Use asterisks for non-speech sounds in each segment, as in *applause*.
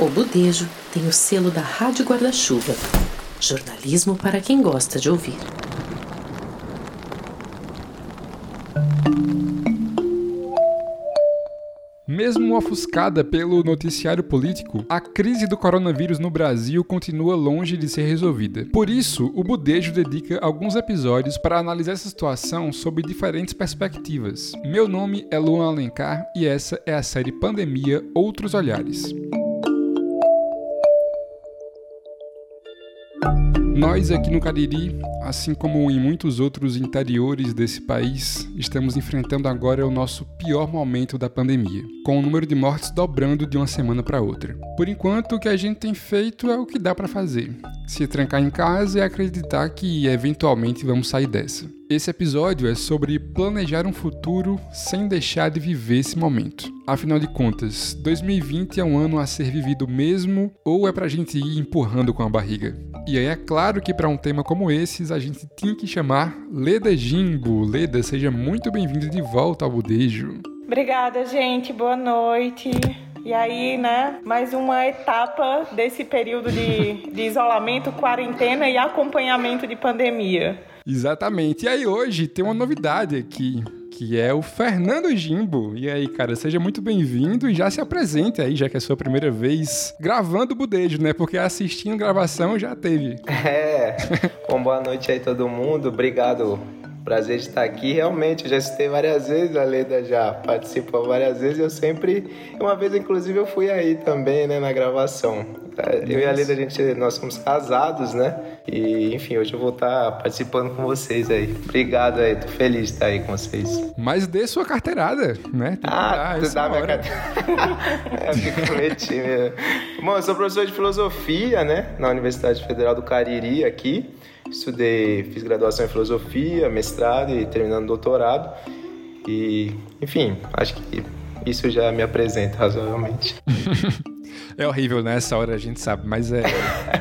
O Budejo tem o selo da Rádio Guarda-Chuva. Jornalismo para quem gosta de ouvir. Mesmo ofuscada pelo noticiário político, a crise do coronavírus no Brasil continua longe de ser resolvida. Por isso, o Budejo dedica alguns episódios para analisar essa situação sob diferentes perspectivas. Meu nome é Luan Alencar e essa é a série Pandemia Outros Olhares. Nós aqui no Cariri, assim como em muitos outros interiores desse país, estamos enfrentando agora o nosso pior momento da pandemia, com o número de mortes dobrando de uma semana para outra. Por enquanto, o que a gente tem feito é o que dá para fazer: se trancar em casa e acreditar que eventualmente vamos sair dessa. Esse episódio é sobre planejar um futuro sem deixar de viver esse momento. Afinal de contas, 2020 é um ano a ser vivido mesmo ou é pra gente ir empurrando com a barriga? E aí é claro que para um tema como esses a gente tinha que chamar Leda Jimbo. Leda, seja muito bem-vinda de volta ao Budejo. Obrigada, gente. Boa noite. E aí, né, mais uma etapa desse período de, de isolamento, quarentena e acompanhamento de pandemia. Exatamente. E aí hoje tem uma novidade aqui, que é o Fernando Jimbo. E aí, cara, seja muito bem-vindo e já se apresente aí, já que é a sua primeira vez gravando o Budejo, né? Porque assistindo gravação já teve. *laughs* É. Bom, boa noite aí todo mundo. Obrigado prazer de estar aqui. Realmente, eu já citei várias vezes, a Leda já participou várias vezes. Eu sempre, uma vez inclusive, eu fui aí também, né, na gravação. Eu e a Leda, a gente, nós somos casados, né? E, enfim, hoje eu vou estar participando com vocês aí. Obrigado aí, tô feliz de estar aí com vocês. Mas dê sua carteirada, né? Ah, tu dá minha carteirada. *laughs* é, mesmo. Bom, eu sou professor de filosofia, né? Na Universidade Federal do Cariri, aqui. Estudei, fiz graduação em filosofia, mestrado e terminando doutorado. E, enfim, acho que isso já me apresenta razoavelmente. *laughs* É horrível né? hora, a gente sabe, mas é,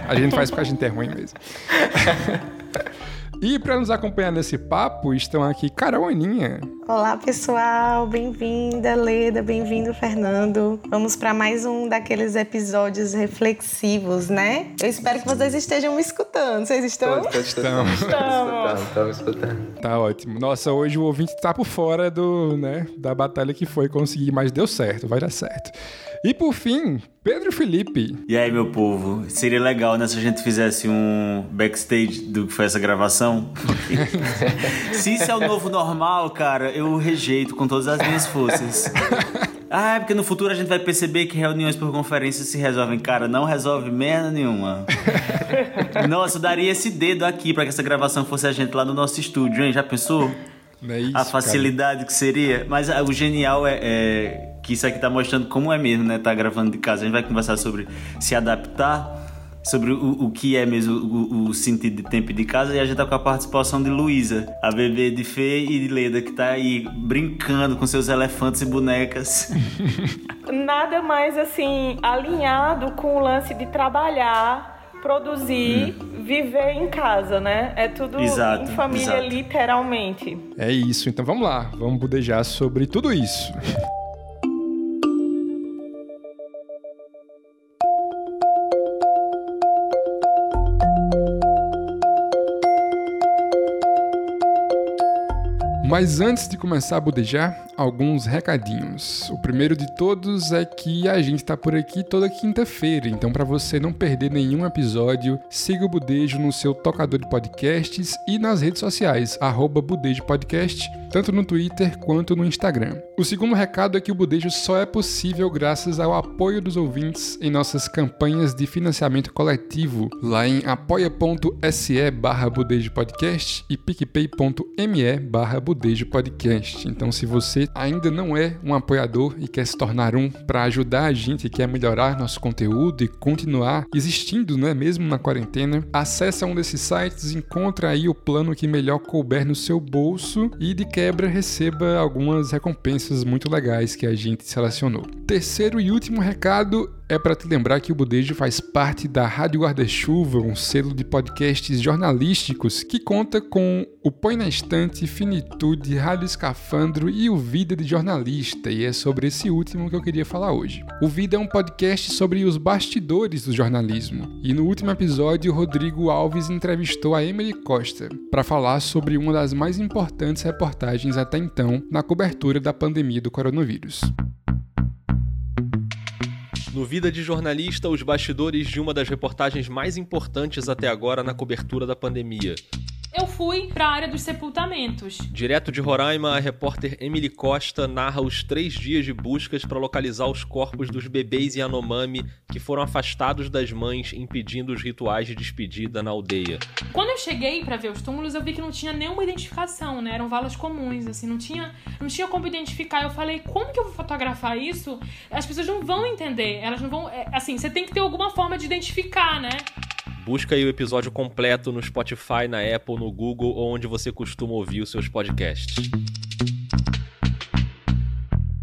a gente faz porque a gente é ruim mesmo. *laughs* E para nos acompanhar nesse papo estão aqui Carol Aninha. Olá pessoal, bem-vinda Leda, bem-vindo Fernando. Vamos para mais um daqueles episódios reflexivos, né? Eu espero que vocês estejam me escutando. Vocês estão? Estamos. Estamos. Estamos escutando. Tá ótimo. Nossa, hoje o ouvinte tá por fora do, né, da batalha que foi conseguir, mas deu certo, vai dar certo. E por fim, Pedro Felipe. E aí, meu povo? Seria legal né, se a gente fizesse um backstage do que foi essa gravação. *laughs* se isso é o novo normal, cara, eu rejeito com todas as minhas forças. Ah, é porque no futuro a gente vai perceber que reuniões por conferência se resolvem. Cara, não resolve merda nenhuma. *laughs* Nossa, eu daria esse dedo aqui para que essa gravação fosse a gente lá no nosso estúdio, hein? Já pensou? É isso, a facilidade cara. que seria. Mas ah, o genial é, é que isso aqui tá mostrando como é mesmo, né? Tá gravando de casa. A gente vai conversar sobre se adaptar, sobre o, o que é mesmo o, o, sentido de tempo de casa. E a gente tá com a participação de Luísa, a bebê de Fê e de Leda, que tá aí brincando com seus elefantes e bonecas. *laughs* Nada mais assim, alinhado com o lance de trabalhar produzir, hum. viver em casa, né? É tudo exato, em família, exato. literalmente. É isso. Então vamos lá, vamos budejar sobre tudo isso. Mas antes de começar a budejar, alguns recadinhos. O primeiro de todos é que a gente está por aqui toda quinta-feira, então para você não perder nenhum episódio, siga o Budejo no seu tocador de podcasts e nas redes sociais, arroba Budejo Podcast, tanto no Twitter quanto no Instagram. O segundo recado é que o Budejo só é possível graças ao apoio dos ouvintes em nossas campanhas de financiamento coletivo, lá em apoia.se barra Podcast e picpay.me barra Podcast. Então se você ainda não é um apoiador e quer se tornar um para ajudar a gente, quer melhorar nosso conteúdo e continuar existindo, né, mesmo na quarentena, acessa um desses sites, encontra aí o plano que melhor couber no seu bolso e de quebra receba algumas recompensas muito legais que a gente selecionou. Terceiro e último recado é para te lembrar que o Budejo faz parte da Rádio Guarda-Chuva, um selo de podcasts jornalísticos que conta com o Põe na Estante, Finitude, Rádio Escafandro e o Vida de Jornalista, e é sobre esse último que eu queria falar hoje. O Vida é um podcast sobre os bastidores do jornalismo, e no último episódio, Rodrigo Alves entrevistou a Emily Costa para falar sobre uma das mais importantes reportagens até então na cobertura da pandemia do coronavírus. No Vida de Jornalista, os bastidores de uma das reportagens mais importantes até agora na cobertura da pandemia eu fui para a área dos sepultamentos. Direto de Roraima, a repórter Emily Costa narra os três dias de buscas para localizar os corpos dos bebês Yanomami que foram afastados das mães, impedindo os rituais de despedida na aldeia. Quando eu cheguei para ver os túmulos, eu vi que não tinha nenhuma identificação, né? Eram valas comuns, assim, não tinha, não tinha como identificar. Eu falei, como que eu vou fotografar isso? As pessoas não vão entender, elas não vão, é, assim, você tem que ter alguma forma de identificar, né? Busca aí o episódio completo no Spotify, na Apple, no Google ou onde você costuma ouvir os seus podcasts.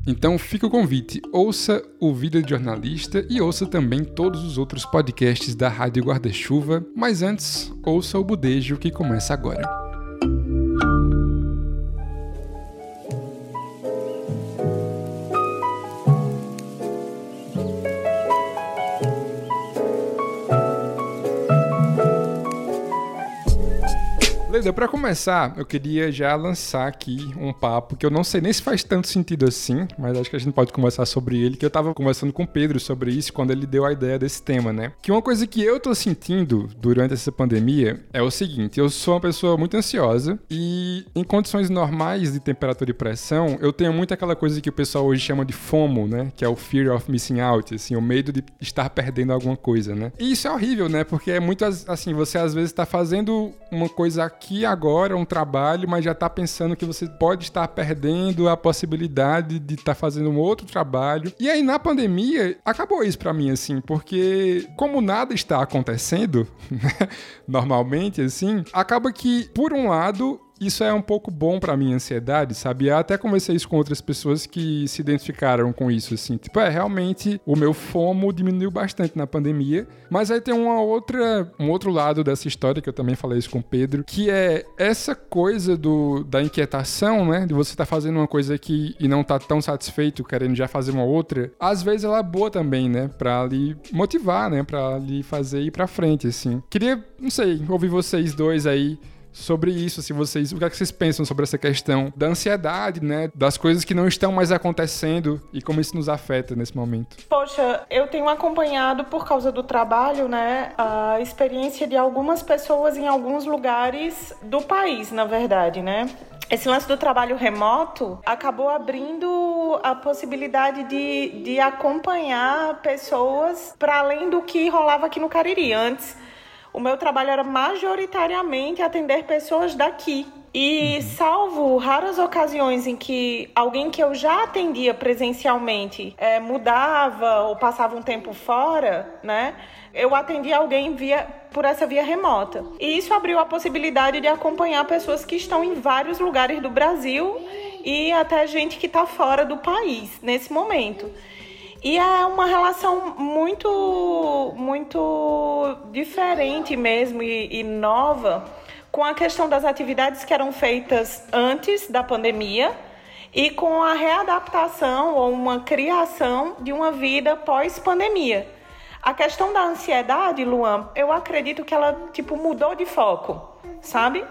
Então fica o convite, ouça o Vida de Jornalista e ouça também todos os outros podcasts da Rádio Guarda-Chuva, mas antes, ouça o Budejo que começa agora. Beleza, para começar, eu queria já lançar aqui um papo que eu não sei nem se faz tanto sentido assim, mas acho que a gente pode conversar sobre ele, que eu tava conversando com o Pedro sobre isso quando ele deu a ideia desse tema, né? Que uma coisa que eu tô sentindo durante essa pandemia é o seguinte, eu sou uma pessoa muito ansiosa e em condições normais de temperatura e pressão, eu tenho muito aquela coisa que o pessoal hoje chama de FOMO, né? Que é o Fear of Missing Out, assim, o medo de estar perdendo alguma coisa, né? E isso é horrível, né? Porque é muito assim, você às vezes tá fazendo uma coisa aqui aqui agora um trabalho, mas já está pensando que você pode estar perdendo a possibilidade de estar tá fazendo um outro trabalho. E aí na pandemia acabou isso para mim assim, porque como nada está acontecendo, *laughs* né, normalmente assim, acaba que por um lado isso é um pouco bom para minha ansiedade, sabe? Eu até conversei isso com outras pessoas que se identificaram com isso, assim. Tipo, é, realmente o meu FOMO diminuiu bastante na pandemia, mas aí tem uma outra, um outro lado dessa história, que eu também falei isso com o Pedro, que é essa coisa do, da inquietação, né? De você estar tá fazendo uma coisa aqui e não tá tão satisfeito, querendo já fazer uma outra. Às vezes ela é boa também, né? Pra lhe motivar, né? Pra lhe fazer ir pra frente, assim. Queria, não sei, ouvir vocês dois aí sobre isso, se vocês, o que, é que vocês pensam sobre essa questão da ansiedade, né, das coisas que não estão mais acontecendo e como isso nos afeta nesse momento. Poxa, eu tenho acompanhado por causa do trabalho, né, a experiência de algumas pessoas em alguns lugares do país, na verdade, né? esse lance do trabalho remoto acabou abrindo a possibilidade de, de acompanhar pessoas para além do que rolava aqui no Cariri. Antes, o meu trabalho era majoritariamente atender pessoas daqui. E salvo raras ocasiões em que alguém que eu já atendia presencialmente é, mudava ou passava um tempo fora, né? Eu atendia alguém via por essa via remota. E isso abriu a possibilidade de acompanhar pessoas que estão em vários lugares do Brasil e até gente que está fora do país nesse momento. E é uma relação muito, muito diferente mesmo e, e nova com a questão das atividades que eram feitas antes da pandemia e com a readaptação ou uma criação de uma vida pós-pandemia. A questão da ansiedade, Luan, eu acredito que ela tipo mudou de foco, sabe?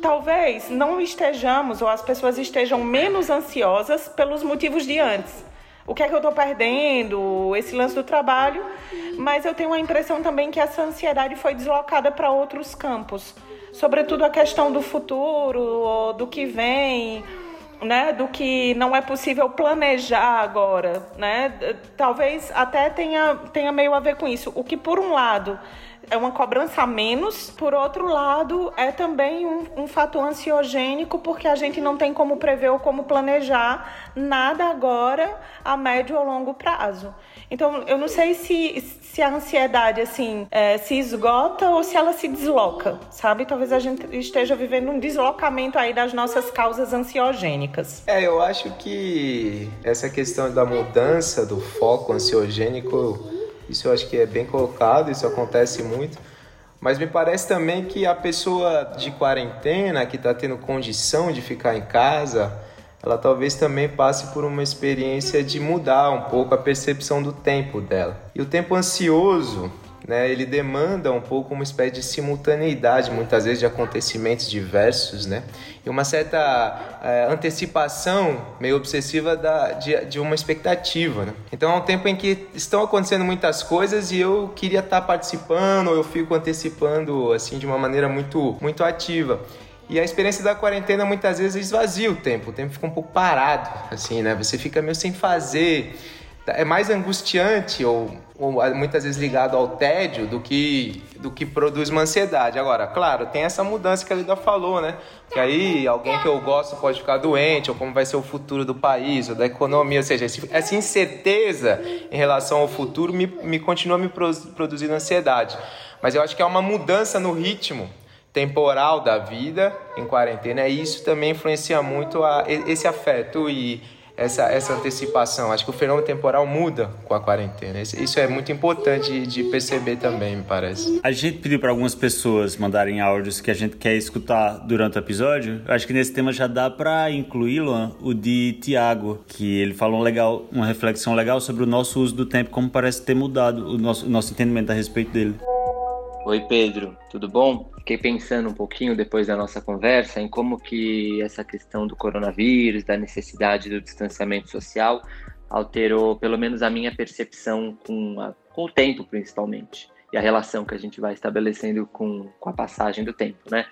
Talvez não estejamos ou as pessoas estejam menos ansiosas pelos motivos de antes o que é que eu estou perdendo, esse lance do trabalho, mas eu tenho a impressão também que essa ansiedade foi deslocada para outros campos, sobretudo a questão do futuro, do que vem, né, do que não é possível planejar agora, né? Talvez até tenha, tenha meio a ver com isso. O que por um lado é uma cobrança a menos. Por outro lado, é também um, um fator ansiogênico, porque a gente não tem como prever ou como planejar nada agora a médio ou longo prazo. Então, eu não sei se, se a ansiedade, assim, é, se esgota ou se ela se desloca, sabe? Talvez a gente esteja vivendo um deslocamento aí das nossas causas ansiogênicas. É, eu acho que essa questão da mudança do foco ansiogênico Isso eu acho que é bem colocado, isso acontece muito. Mas me parece também que a pessoa de quarentena, que está tendo condição de ficar em casa, ela talvez também passe por uma experiência de mudar um pouco a percepção do tempo dela. E o tempo ansioso, né, ele demanda um pouco uma espécie de simultaneidade, muitas vezes, de acontecimentos diversos, né, e uma certa é, antecipação meio obsessiva da, de, de uma expectativa. Né? Então é um tempo em que estão acontecendo muitas coisas e eu queria estar participando, ou eu fico antecipando assim de uma maneira muito, muito ativa. E a experiência da quarentena muitas vezes esvazia o tempo, o tempo fica um pouco parado, assim, né? Você fica meio sem fazer. É mais angustiante ou, ou muitas vezes ligado ao tédio do que, do que produz uma ansiedade. Agora, claro, tem essa mudança que a Lida falou, né? Que aí alguém que eu gosto pode ficar doente, ou como vai ser o futuro do país, ou da economia. Ou seja, essa incerteza em relação ao futuro me, me continua me produzindo ansiedade. Mas eu acho que é uma mudança no ritmo temporal da vida em quarentena, e isso também influencia muito a, esse afeto e essa, essa antecipação. Acho que o fenômeno temporal muda com a quarentena. Isso é muito importante de perceber também, me parece. A gente pediu para algumas pessoas mandarem áudios que a gente quer escutar durante o episódio. Acho que nesse tema já dá para incluir, Luan, o de Tiago, que ele falou um legal, uma reflexão legal sobre o nosso uso do tempo, como parece ter mudado o nosso, o nosso entendimento a respeito dele. Oi Pedro, tudo bom? Fiquei pensando um pouquinho depois da nossa conversa em como que essa questão do coronavírus, da necessidade do distanciamento social, alterou pelo menos a minha percepção com, a, com o tempo, principalmente, e a relação que a gente vai estabelecendo com, com a passagem do tempo, né?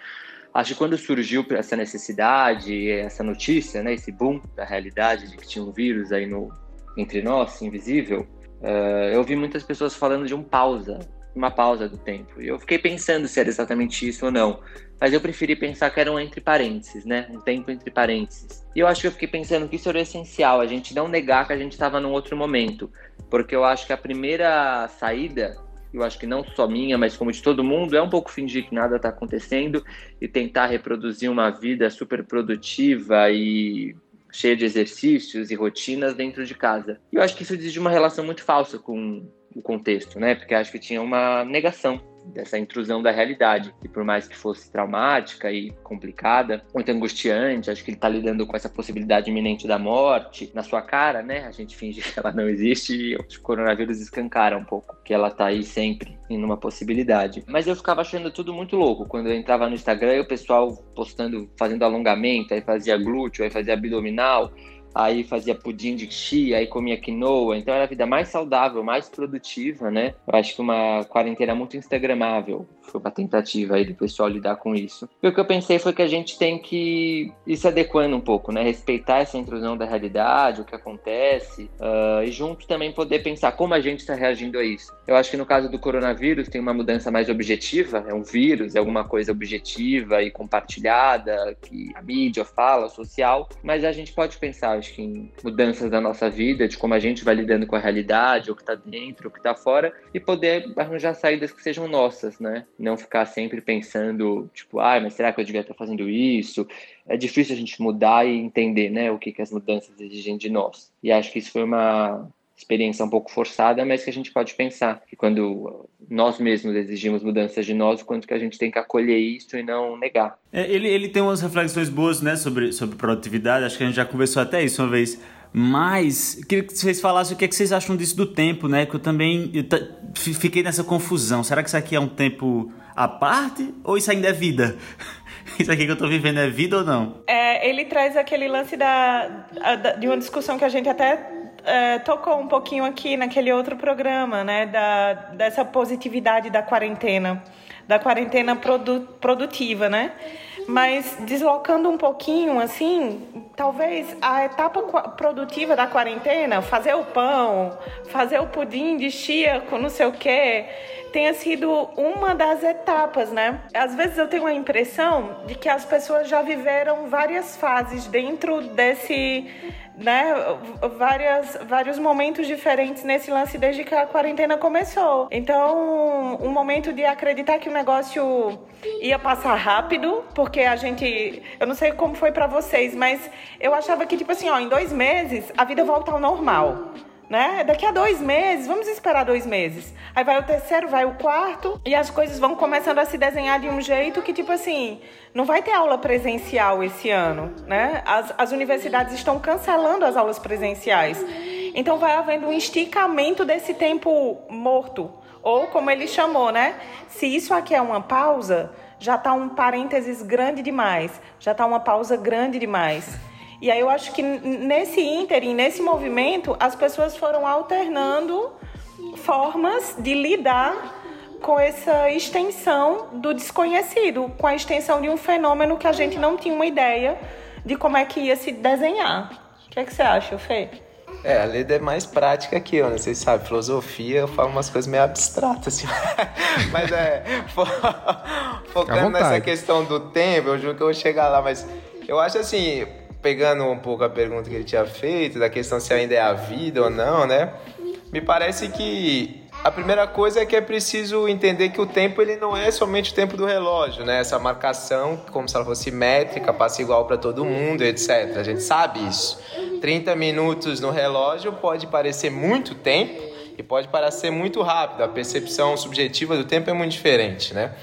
Acho que quando surgiu essa necessidade, essa notícia, né, esse boom da realidade de que tinha um vírus aí no, entre nós, invisível, uh, eu vi muitas pessoas falando de um pausa, uma pausa do tempo. E eu fiquei pensando se era exatamente isso ou não. Mas eu preferi pensar que era um entre parênteses, né? Um tempo entre parênteses. E eu acho que eu fiquei pensando que isso era essencial, a gente não negar que a gente estava num outro momento. Porque eu acho que a primeira saída, eu acho que não só minha, mas como de todo mundo, é um pouco fingir que nada está acontecendo e tentar reproduzir uma vida super produtiva e cheia de exercícios e rotinas dentro de casa. E eu acho que isso de uma relação muito falsa com o contexto, né? Porque acho que tinha uma negação dessa intrusão da realidade, que por mais que fosse traumática e complicada, muito angustiante, acho que ele está lidando com essa possibilidade iminente da morte na sua cara, né? A gente finge que ela não existe e o coronavírus escancara um pouco que ela está aí sempre em uma possibilidade. Mas eu ficava achando tudo muito louco quando eu entrava no Instagram e o pessoal postando, fazendo alongamento, aí fazia glúteo, aí fazia abdominal, aí fazia pudim de chia, aí comia quinoa, então era a vida mais saudável, mais produtiva, né? Eu acho que uma quarentena muito instagramável foi uma tentativa aí do pessoal lidar com isso. E o que eu pensei foi que a gente tem que ir se adequando um pouco, né? Respeitar essa intrusão da realidade, o que acontece, uh, e junto também poder pensar como a gente está reagindo a isso. Eu acho que no caso do coronavírus tem uma mudança mais objetiva, é um vírus, é alguma coisa objetiva e compartilhada, que a mídia fala, social, mas a gente pode pensar, acho que em mudanças da nossa vida, de como a gente vai lidando com a realidade, o que está dentro, o que está fora, e poder arranjar saídas que sejam nossas, né? não ficar sempre pensando, tipo, ah, mas será que eu devia estar fazendo isso? É difícil a gente mudar e entender, né, o que, que as mudanças exigem de nós. E acho que isso foi uma experiência um pouco forçada, mas que a gente pode pensar que quando nós mesmos exigimos mudanças de nós, o quanto que a gente tem que acolher isso e não negar. É, ele, ele tem umas reflexões boas, né, sobre, sobre produtividade, acho que a gente já conversou até isso uma vez, mas queria que vocês falassem o que, é que vocês acham disso do tempo, né? Que eu também eu fiquei nessa confusão. Será que isso aqui é um tempo à parte ou isso ainda é vida? *laughs* Isso aqui que eu tô vivendo é vida ou não? É, ele traz aquele lance da, de uma discussão que a gente até é, tocou um pouquinho aqui naquele outro programa, né? Da, dessa positividade da quarentena, da quarentena produ, produtiva, né? Mas deslocando um pouquinho, assim, talvez a etapa produtiva da quarentena, fazer o pão, fazer o pudim de chia com não sei o quê, tenha sido uma das etapas, né? Às vezes eu tenho a impressão de que as pessoas já viveram várias fases dentro desse né, várias, vários momentos diferentes nesse lance desde que a quarentena começou. Então, um momento de acreditar que o negócio ia passar rápido, porque a gente, eu não sei como foi para vocês, mas eu achava que tipo assim, ó, em dois meses a vida volta ao normal né? Daqui a dois meses, vamos esperar dois meses. Aí vai o terceiro, vai o quarto, e as coisas vão começando a se desenhar de um jeito que, tipo assim, não vai ter aula presencial esse ano, né? As, as universidades estão cancelando as aulas presenciais. Então vai havendo um esticamento desse tempo morto. Ou como ele chamou, né? Se isso aqui é uma pausa, já está um parênteses grande demais, já está uma pausa grande demais. E aí eu acho que nesse ínterim, nesse movimento, as pessoas foram alternando formas de lidar com essa extensão do desconhecido, com a extensão de um fenômeno que a gente não tinha uma ideia de como é que ia se desenhar. O que, é que você acha, Fê? É, a Leda é mais prática que eu, né? Vocês sabem, filosofia, eu falo umas coisas meio abstratas, assim. *laughs* mas é, focando nessa questão do tempo, eu juro que eu vou chegar lá, mas eu acho assim, pegando um pouco a pergunta que ele tinha feito, da questão se ainda é a vida ou não, né? Me parece que a primeira coisa é que é preciso entender que o tempo ele não é somente o tempo do relógio, né? Essa marcação, como se ela fosse métrica, passa igual para todo mundo, etc. A gente sabe isso. 30 minutos no relógio pode parecer muito tempo e pode parecer muito rápido. A percepção subjetiva do tempo é muito diferente, né?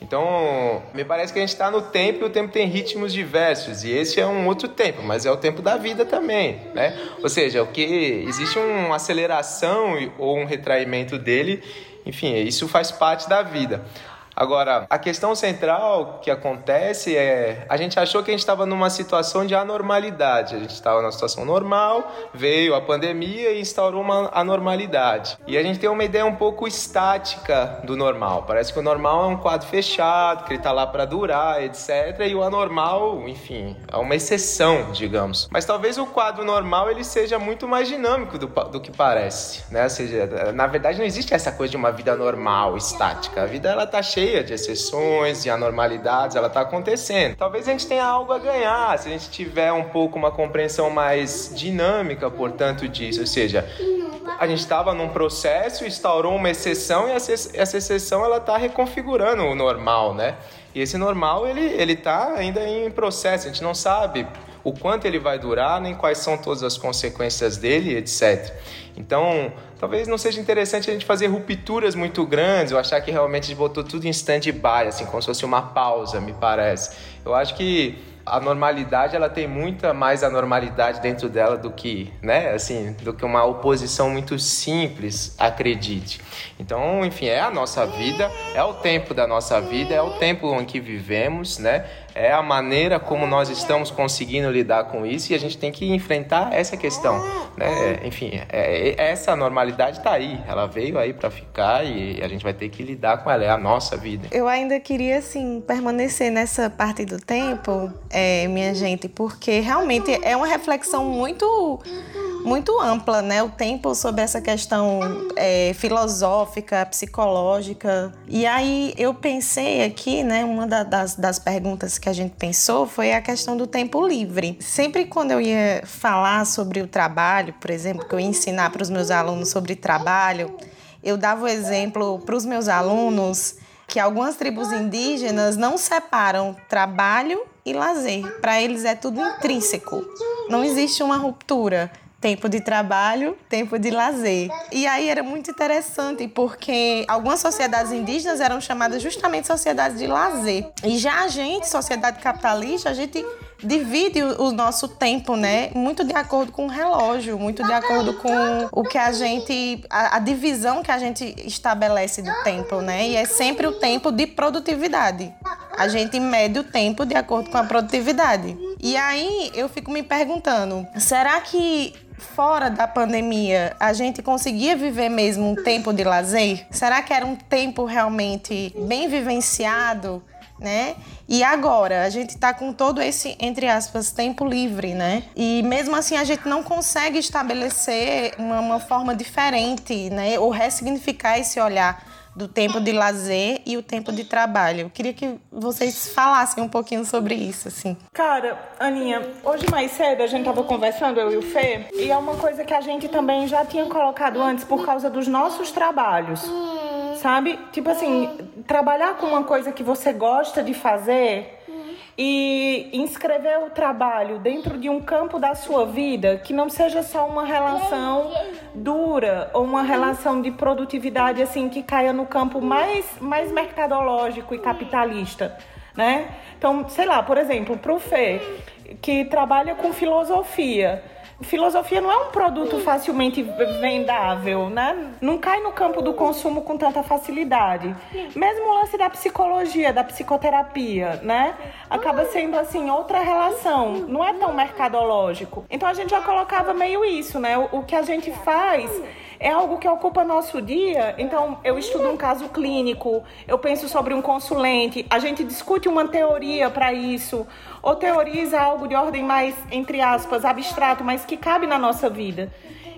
Então, me parece que a gente está no tempo e o tempo tem ritmos diversos, e esse é um outro tempo, mas é o tempo da vida também, né? Ou seja, o que existe uma aceleração ou um retraimento dele, enfim, isso faz parte da vida. Agora, a questão central que acontece é: a gente achou que a gente estava numa situação de anormalidade. A gente estava numa situação normal, veio a pandemia e instaurou uma anormalidade. E a gente tem uma ideia um pouco estática do normal. Parece que o normal é um quadro fechado, que ele está lá para durar, etc. E o anormal, enfim, é uma exceção, digamos. Mas talvez o quadro normal ele seja muito mais dinâmico do, do que parece, né? Ou seja, na verdade não existe essa coisa de uma vida normal, estática. A vida ela tá cheia cheia de exceções e anormalidades, ela está acontecendo. Talvez a gente tenha algo a ganhar se a gente tiver um pouco uma compreensão mais dinâmica, portanto, disso. Ou seja, a gente estava num processo, instaurou uma exceção e essa, exceção ela está reconfigurando o normal, né? E esse normal ele ele está ainda em processo. A gente não sabe o quanto ele vai durar, nem quais são todas as consequências dele, etc. Então, talvez não seja interessante a gente fazer rupturas muito grandes, ou achar que realmente a gente botou tudo em stand-by, assim, como se fosse uma pausa, me parece. Eu acho que a normalidade ela tem muita mais anormalidade dentro dela do que, né, assim, do que uma oposição muito simples, acredite. Então, enfim, é a nossa vida, é o tempo da nossa vida, é o tempo em que vivemos, né? É a maneira como nós estamos conseguindo lidar com isso e a gente tem que enfrentar essa questão, né? Enfim, é, é essa normalidade está aí, ela veio aí para ficar e a gente vai ter que lidar com ela, é a nossa vida. Eu ainda queria, assim, permanecer nessa parte do tempo, é, minha gente, porque realmente é uma reflexão muito muito ampla, né? O tempo sobre essa questão é, filosófica, psicológica. E aí eu pensei aqui, né? Uma da, das, das perguntas que a gente pensou foi a questão do tempo livre. Sempre quando eu ia falar sobre o trabalho, por exemplo, que eu ia ensinar para os meus alunos sobre trabalho, eu dava o exemplo para os meus alunos que algumas tribos indígenas não separam trabalho e lazer. Para eles é tudo intrínseco. Não existe uma ruptura tempo de trabalho, tempo de lazer. E aí era muito interessante porque algumas sociedades indígenas eram chamadas justamente sociedades de lazer. E já a gente, sociedade capitalista, a gente divide o nosso tempo, né? Muito de acordo com o relógio, muito de acordo com o que a gente. a, a divisão que a gente estabelece do tempo, né? E é sempre o tempo de produtividade. A gente mede o tempo de acordo com a produtividade. E aí eu fico me perguntando: será que fora da pandemia, a gente conseguia viver mesmo um tempo de lazer? Será que era um tempo realmente bem vivenciado? Né? E agora, a gente está com todo esse, entre aspas, tempo livre, né? E mesmo assim a gente não consegue estabelecer uma, uma forma diferente, né? Ou ressignificar esse olhar do tempo de lazer e o tempo de trabalho. Eu queria que vocês falassem um pouquinho sobre isso, assim. Cara, Aninha, hoje mais cedo a gente tava conversando, eu e o Fê, e é uma coisa que a gente também já tinha colocado antes por causa dos nossos trabalhos. Sabe? Tipo assim, trabalhar com uma coisa que você gosta de fazer e inscrever o trabalho dentro de um campo da sua vida que não seja só uma relação dura ou uma relação de produtividade assim que caia no campo mais, mais mercadológico e capitalista, né? Então, sei lá, por exemplo, para o Fê, que trabalha com filosofia, filosofia não é um produto facilmente vendável, né? Não cai no campo do consumo com tanta facilidade. Mesmo o lance da psicologia, da psicoterapia, né? Acaba sendo assim outra relação, não é tão mercadológico. Então a gente já colocava meio isso, né? O, o que a gente faz é algo que ocupa nosso dia. Então, eu estudo um caso clínico, eu penso sobre um consulente, a gente discute uma teoria para isso, ou teoriza algo de ordem mais, entre aspas, abstrato, mas que cabe na nossa vida.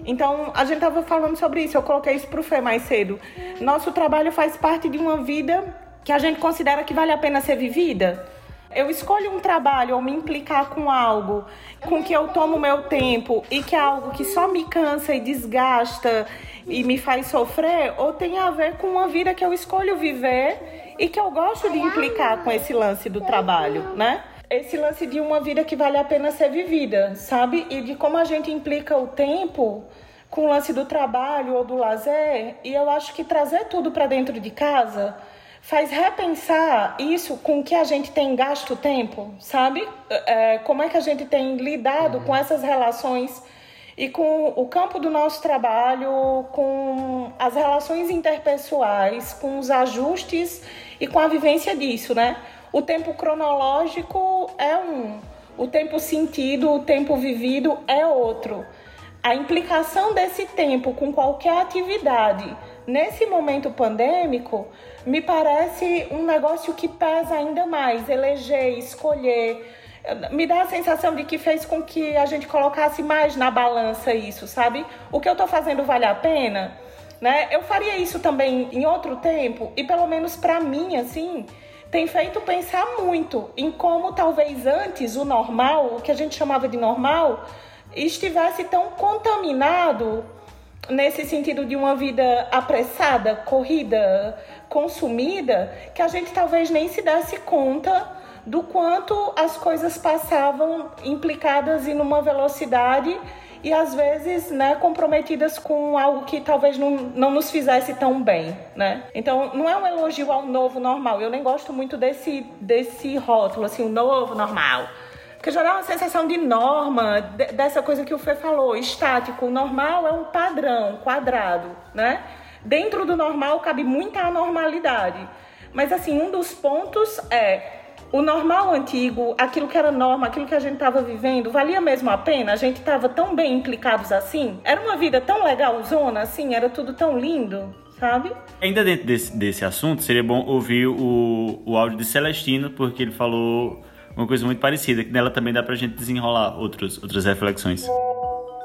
Então, a gente estava falando sobre isso, eu coloquei isso para o Fê mais cedo. Nosso trabalho faz parte de uma vida que a gente considera que vale a pena ser vivida. Eu escolho um trabalho ou me implicar com algo com que eu tomo meu tempo e que é algo que só me cansa e desgasta e me faz sofrer, ou tem a ver com uma vida que eu escolho viver e que eu gosto de implicar com esse lance do trabalho, né? Esse lance de uma vida que vale a pena ser vivida, sabe? E de como a gente implica o tempo com o lance do trabalho ou do lazer, e eu acho que trazer tudo para dentro de casa faz repensar isso com que a gente tem gasto tempo, sabe? É, como é que a gente tem lidado com essas relações e com o campo do nosso trabalho, com as relações interpessoais, com os ajustes e com a vivência disso, né? O tempo cronológico é um, o tempo sentido, o tempo vivido é outro. A implicação desse tempo com qualquer atividade nesse momento pandêmico me parece um negócio que pesa ainda mais. Eleger, escolher, me dá a sensação de que fez com que a gente colocasse mais na balança isso, sabe? O que eu estou fazendo vale a pena? Né? Eu faria isso também em outro tempo e pelo menos para mim assim tem feito pensar muito em como talvez antes o normal, o que a gente chamava de normal, estivesse tão contaminado nesse sentido de uma vida apressada, corrida, consumida, que a gente talvez nem se desse conta do quanto as coisas passavam implicadas em uma velocidade e às vezes né, comprometidas com algo que talvez não, não nos fizesse tão bem. Né? Então, não é um elogio ao novo normal. Eu nem gosto muito desse, desse rótulo, assim, o novo normal. Porque já dá uma sensação de norma, dessa coisa que o Fê falou, estático. O normal é um padrão, quadrado, né? Dentro do normal cabe muita anormalidade. Mas, assim, um dos pontos é o normal antigo, aquilo que era norma, aquilo que a gente estava vivendo, valia mesmo a pena? A gente estava tão bem implicados assim? Era uma vida tão legal, zona, assim? Era tudo tão lindo? Sabe? Ainda dentro desse, desse assunto, seria bom ouvir o, o áudio de Celestino, porque ele falou uma coisa muito parecida, que nela também dá pra gente desenrolar outros, outras reflexões.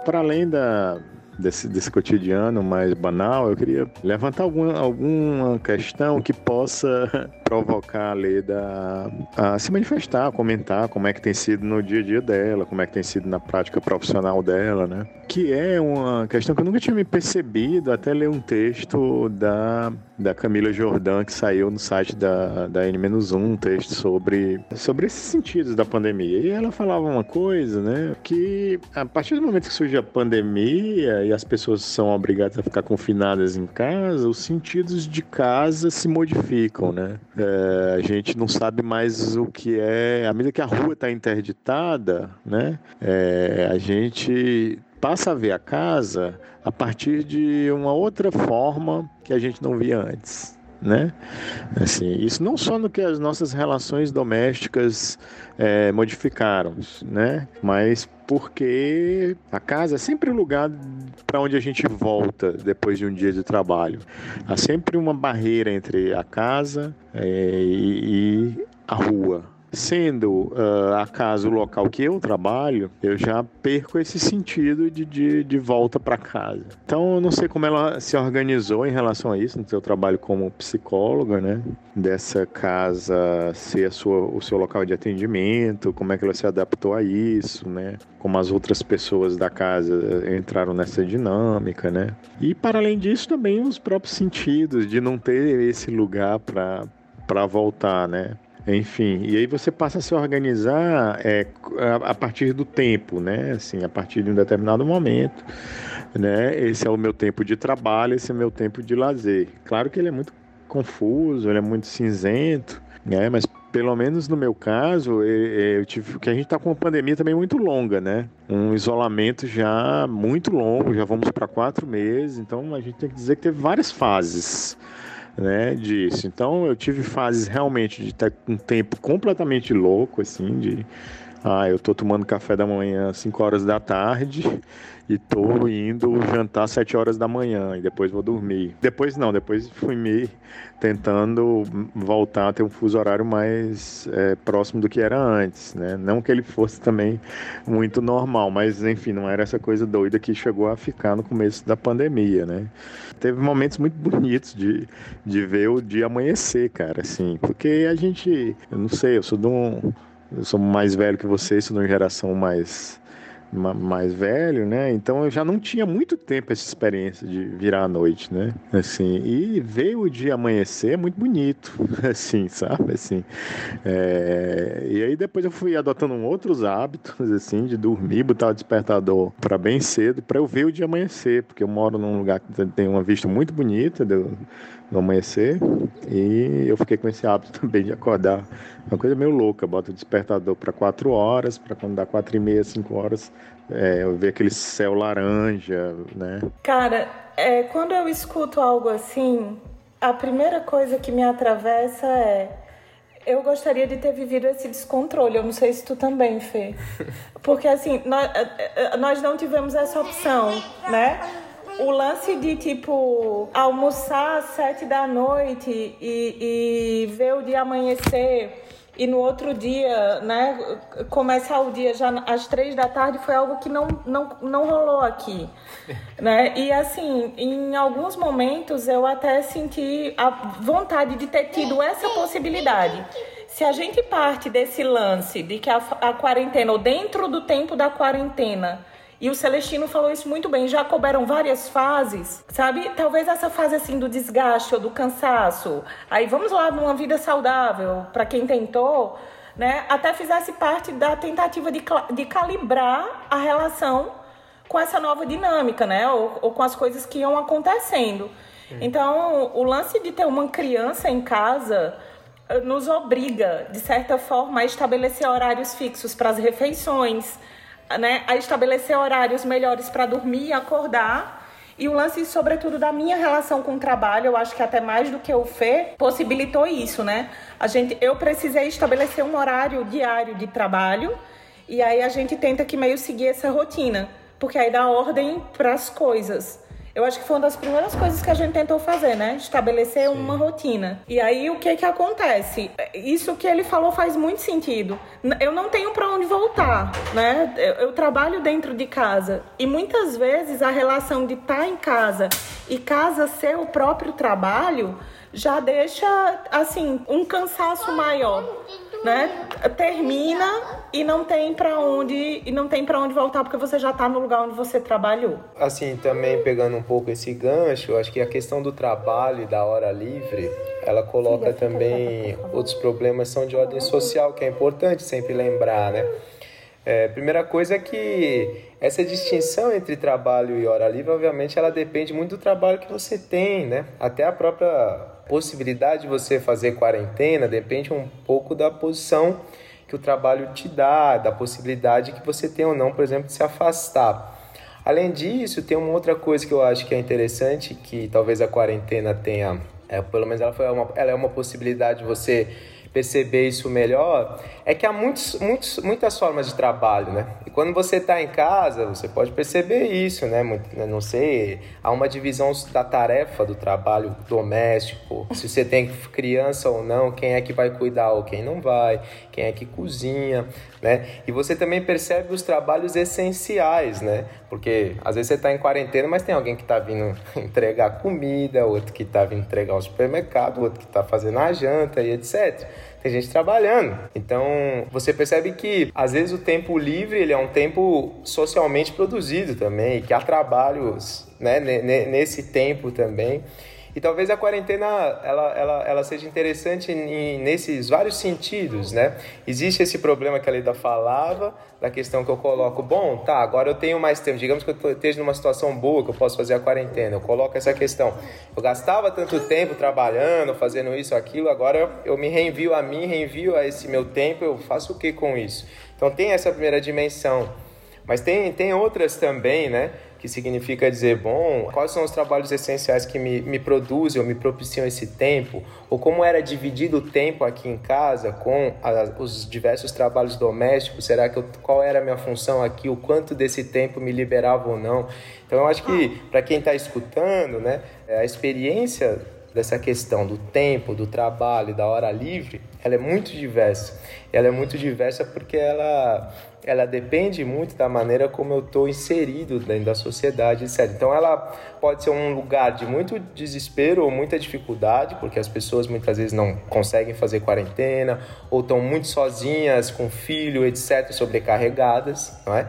Para além da, desse, desse cotidiano mais banal, eu queria levantar alguma, alguma questão que possa *laughs* provocar a Leda a se manifestar, a comentar como é que tem sido no dia a dia dela, como é que tem sido na prática profissional dela, né? Que é uma questão que eu nunca tinha me percebido até ler um texto da, da Camila Jordan que saiu no site da, da N-1, um texto sobre, sobre esses sentidos da pandemia. E ela falava uma coisa, né? Que a partir do momento que surge a pandemia e as pessoas são obrigadas a ficar confinadas em casa, os sentidos de casa se modificam, né? É, a gente não sabe mais o que é. À medida que a rua está interditada, né? É, a gente passa a ver a casa a partir de uma outra forma que a gente não via antes. Né? Assim, isso não só no que as nossas relações domésticas é, modificaram, né? mas porque a casa é sempre o lugar para onde a gente volta depois de um dia de trabalho. Há sempre uma barreira entre a casa é, e, e a rua, Sendo uh, acaso o local que eu trabalho, eu já perco esse sentido de, de, de volta para casa. Então, eu não sei como ela se organizou em relação a isso, no seu trabalho como psicóloga, né? Dessa casa ser a sua, o seu local de atendimento, como é que ela se adaptou a isso, né? Como as outras pessoas da casa entraram nessa dinâmica, né? E, para além disso, também os próprios sentidos de não ter esse lugar para voltar, né? Enfim, e aí você passa a se organizar é, a, a, partir do tempo, né? Assim, a partir de um determinado momento, né? Esse é o meu tempo de trabalho, esse é o meu tempo de lazer. Claro que ele é muito confuso, ele é muito cinzento, né? Mas pelo menos no meu caso, eu tive que a gente está com uma pandemia também muito longa, né? Um isolamento já muito longo, já vamos para quatro meses, então a gente tem que dizer que teve várias fases. Né, disso. Então eu tive fases realmente de ter um tempo completamente louco, assim, de ah, eu tô tomando café da manhã às 5 horas da tarde e tô indo jantar às 7 horas da manhã e depois vou dormir. Depois não, depois fui me tentando voltar a ter um fuso horário mais é, próximo do que era antes, né? Não que ele fosse também muito normal, mas enfim, não era essa coisa doida que chegou a ficar no começo da pandemia, né? Teve momentos muito bonitos de, de ver o dia amanhecer, cara, assim, porque a gente, eu não sei, eu sou de um eu sou mais velho que você, sou de uma geração mais mais velho, né? Então eu já não tinha muito tempo essa experiência de virar à noite, né? Assim, e ver o dia amanhecer é muito bonito, *laughs* assim, sabe? Assim, é... e aí depois eu fui adotando outros hábitos, assim, de dormir, botar o despertador para bem cedo, para eu ver o dia amanhecer, porque eu moro num lugar que tem uma vista muito bonita do amanhecer, e eu fiquei com esse hábito *laughs* também de acordar uma coisa meio louca, bota o despertador para 4 horas, para quando dá 4 e meia, 5 horas, é, eu ver aquele céu laranja, né? Cara, é, quando eu escuto algo assim, a primeira coisa que me atravessa é eu gostaria de ter vivido esse descontrole. Eu não sei se tu também, Fê. *laughs* Porque assim, nós, é, é, nós não tivemos essa opção, né? O lance de, tipo, almoçar às sete da noite e, e ver o dia amanhecer e no outro dia, né, começar o dia já às três da tarde foi algo que não, não, não rolou aqui, *laughs* né? E assim, em alguns momentos eu até senti a vontade de ter tido essa possibilidade. Se a gente parte desse lance de que a, a quarentena, ou dentro do tempo da quarentena, e o Celestino falou isso muito bem. Já couberam várias fases, sabe? Talvez essa fase assim do desgaste ou do cansaço. Aí vamos lá numa vida saudável, para quem tentou, né? Até fizesse parte da tentativa de, de calibrar a relação com essa nova dinâmica, né? Ou, ou com as coisas que iam acontecendo. Então, o lance de ter uma criança em casa eh, nos obriga, de certa forma, a estabelecer horários fixos para as refeições né, a estabelecer horários melhores para dormir e acordar. E o lance, sobretudo, da minha relação com o trabalho, eu acho que até mais do que o Fê, possibilitou isso, né? A gente, eu precisei estabelecer um horário diário de trabalho e aí a gente tenta que meio seguir essa rotina, porque aí dá ordem para as coisas. Eu acho que foi uma das primeiras coisas que a gente tentou fazer, né? Estabelecer Sim. uma rotina. E aí o que que acontece? Isso que ele falou faz muito sentido. Eu não tenho para onde voltar, né? Eu, eu, trabalho dentro de casa e muitas vezes a relação de estar tá em casa e casa ser o próprio trabalho já deixa assim um cansaço maior né? Termina e não tem para onde e não tem para onde voltar porque você já está no lugar onde você trabalhou. Assim, também pegando um pouco esse gancho, acho que a questão do trabalho e da hora livre, ela coloca também outros problemas são de ordem social, que é importante sempre lembrar, né? É, primeira coisa é que essa distinção entre trabalho e hora livre, obviamente, ela depende muito do trabalho que você tem, né? Até a própria possibilidade de você fazer quarentena depende um pouco da posição que o trabalho te dá, da possibilidade que você tem ou não, por exemplo, de se afastar. Além disso, tem uma outra coisa que eu acho que é interessante, que talvez a quarentena tenha, é, pelo menos ela, foi uma, ela é uma possibilidade de você perceber isso melhor, é que há muitos, muitos, muitas formas de trabalho, né? E quando você está em casa, você pode perceber isso, né? né? Não sei, há uma divisão da tarefa do trabalho doméstico, se você tem criança ou não, quem é que vai cuidar ou quem não vai, quem é que cozinha, né? E você também percebe os trabalhos essenciais, né? Porque às vezes você está em quarentena, mas tem alguém que está vindo *laughs* entregar comida, outro que está vindo entregar o supermercado, outro que está fazendo a janta e etc tem gente trabalhando. Então, você percebe que às vezes o tempo livre, ele é um tempo socialmente produzido também, que há trabalhos, né, nesse tempo também. E talvez a quarentena ela, ela, ela seja interessante em, nesses vários sentidos, né? Existe esse problema que a Leda falava, da questão que eu coloco, bom, tá, agora eu tenho mais tempo, digamos que eu esteja numa situação boa, que eu posso fazer a quarentena, eu coloco essa questão. Eu gastava tanto tempo trabalhando, fazendo isso, aquilo, agora eu me reenvio a mim, reenvio a esse meu tempo, eu faço o que com isso? Então tem essa primeira dimensão. Mas tem, tem outras também, né? Que significa dizer, bom, quais são os trabalhos essenciais que me, me produzem ou me propiciam esse tempo, ou como era dividido o tempo aqui em casa com a, os diversos trabalhos domésticos, será que eu, qual era a minha função aqui, o quanto desse tempo me liberava ou não. Então eu acho que para quem está escutando, né, a experiência dessa questão do tempo, do trabalho, da hora livre, ela é muito diversa. Ela é muito diversa porque ela ela depende muito da maneira como eu estou inserido dentro da sociedade, etc. Então, ela pode ser um lugar de muito desespero ou muita dificuldade, porque as pessoas muitas vezes não conseguem fazer quarentena ou estão muito sozinhas com filho, etc., sobrecarregadas, não é?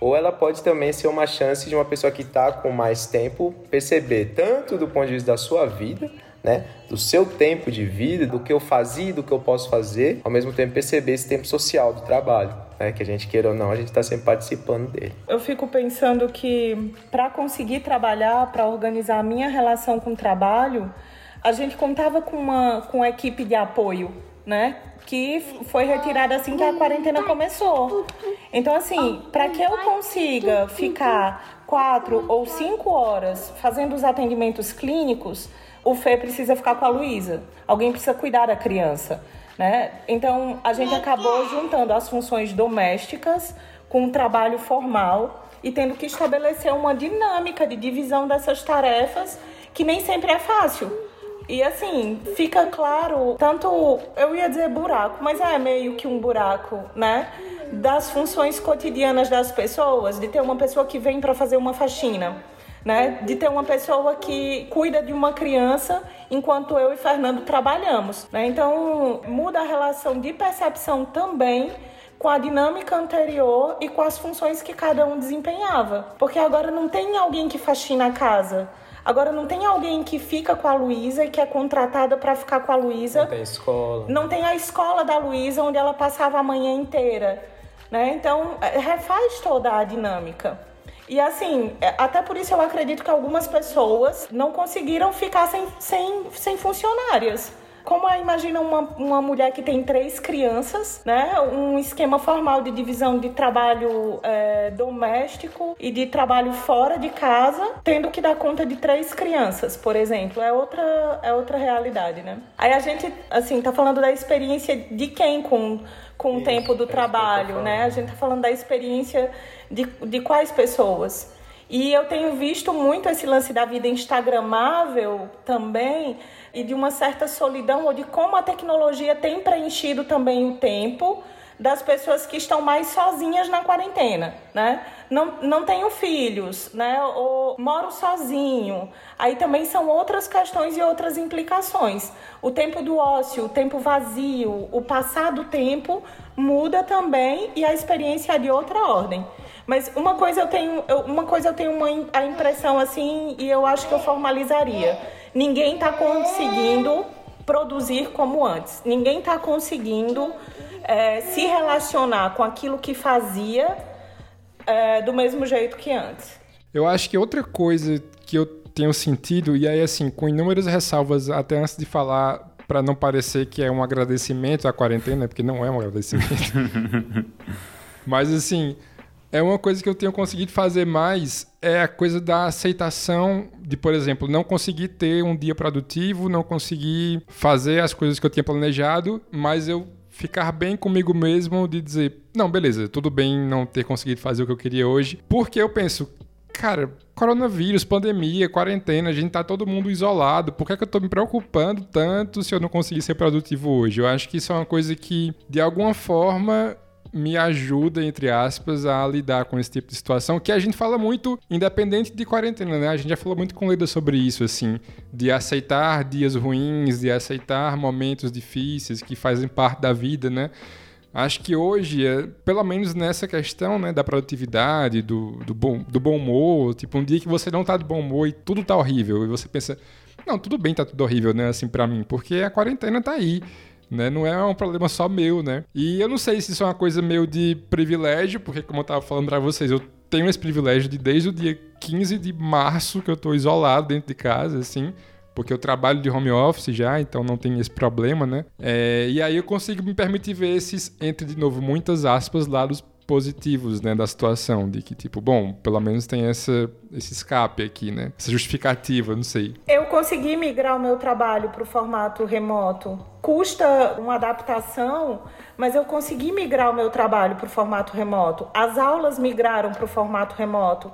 Ou ela pode também ser uma chance de uma pessoa que está com mais tempo perceber tanto do ponto de vista da sua vida, né, do seu tempo de vida, do que eu fazia do que eu posso fazer, ao mesmo tempo perceber esse tempo social do trabalho, né, que a gente queira ou não, a gente está sempre participando dele. Eu fico pensando que para conseguir trabalhar, para organizar a minha relação com o trabalho, a gente contava com uma, com uma equipe de apoio, né? que foi retirada assim que a quarentena começou. Então, assim, para que eu consiga ficar quatro ou cinco horas fazendo os atendimentos clínicos, o Fê precisa ficar com a Luísa. Alguém precisa cuidar da criança. Né? Então, a gente acabou juntando as funções domésticas com o trabalho formal e tendo que estabelecer uma dinâmica de divisão dessas tarefas que nem sempre é fácil. E assim, fica claro, tanto eu ia dizer buraco, mas é meio que um buraco, né? Das funções cotidianas das pessoas, de ter uma pessoa que vem para fazer uma faxina né? De ter uma pessoa que cuida de uma criança enquanto eu e Fernando trabalhamos, né? Então muda a relação de percepção também com a dinâmica anterior e com as funções que cada um desempenhava. Porque agora não tem alguém que faxina a casa. Agora não tem alguém que fica com a Luísa e que é contratada para ficar com a Luísa. Não tem escola. Não tem a escola da Luísa onde ela passava a manhã inteira, né? Então é, refaz toda a dinâmica. E assim, é, até por isso eu acredito que algumas pessoas não conseguiram ficar sem, sem, sem funcionárias. Como imagina uma, uma mulher que tem três crianças, né? Um esquema formal de divisão de trabalho é, doméstico e de trabalho fora de casa, tendo que dar conta de três crianças, por exemplo. É outra, é outra realidade, né? Aí a gente, assim, tá falando da experiência de quem com, com o tempo do é trabalho, né? A gente tá falando da experiência de, de quais pessoas. E eu tenho visto muito esse lance da vida instagramável também e de uma certa solidão ou de como a tecnologia tem preenchido também o tempo das pessoas que estão mais sozinhas na quarentena, né? Não, não tenho filhos, né? Ou moro sozinho. Aí também são outras questões e outras implicações. O tempo do ócio, o tempo vazio, o passar do tempo muda também e a experiência é de outra ordem. Mas uma coisa eu tenho, uma coisa eu tenho uma, a impressão assim e eu acho que eu formalizaria. Ninguém está conseguindo produzir como antes. Ninguém está conseguindo é, se relacionar com aquilo que fazia é, do mesmo jeito que antes. Eu acho que outra coisa que eu tenho sentido, e aí assim, com inúmeras ressalvas, até antes de falar, para não parecer que é um agradecimento à quarentena, porque não é um agradecimento. *laughs* Mas assim, é uma coisa que eu tenho conseguido fazer mais é a coisa da aceitação de, por exemplo, não conseguir ter um dia produtivo, não conseguir fazer as coisas que eu tinha planejado, mas eu ficar bem comigo mesmo de dizer, não, beleza, tudo bem não ter conseguido fazer o que eu queria hoje, porque eu penso, cara, coronavírus, pandemia, quarentena, a gente tá todo mundo isolado. Por que, é que eu tô me preocupando tanto se eu não conseguir ser produtivo hoje? Eu acho que isso é uma coisa que, de alguma forma, me ajuda, entre aspas, a lidar com esse tipo de situação, que a gente fala muito, independente de quarentena, né? A gente já falou muito com Leda sobre isso, assim, de aceitar dias ruins, de aceitar momentos difíceis que fazem parte da vida, né? Acho que hoje, é, pelo menos nessa questão né, da produtividade, do, do, bom, do bom humor, tipo, um dia que você não tá de bom humor e tudo tá horrível, e você pensa, Não, tudo bem, tá tudo horrível, né, assim, para mim, porque a quarentena tá aí. Né? Não é um problema só meu, né? E eu não sei se isso é uma coisa meio de privilégio, porque como eu tava falando para vocês, eu tenho esse privilégio de desde o dia 15 de março que eu tô isolado dentro de casa, assim, porque eu trabalho de home office já, então não tem esse problema, né? É, e aí eu consigo me permitir ver esses, entre de novo, muitas aspas, lados positivos, né, da situação, de que, tipo, bom, pelo menos tem essa, esse escape aqui, né? Essa justificativa, não sei. Eu consegui migrar o meu trabalho para o formato remoto. Custa uma adaptação, mas eu consegui migrar o meu trabalho para o formato remoto. As aulas migraram para o formato remoto.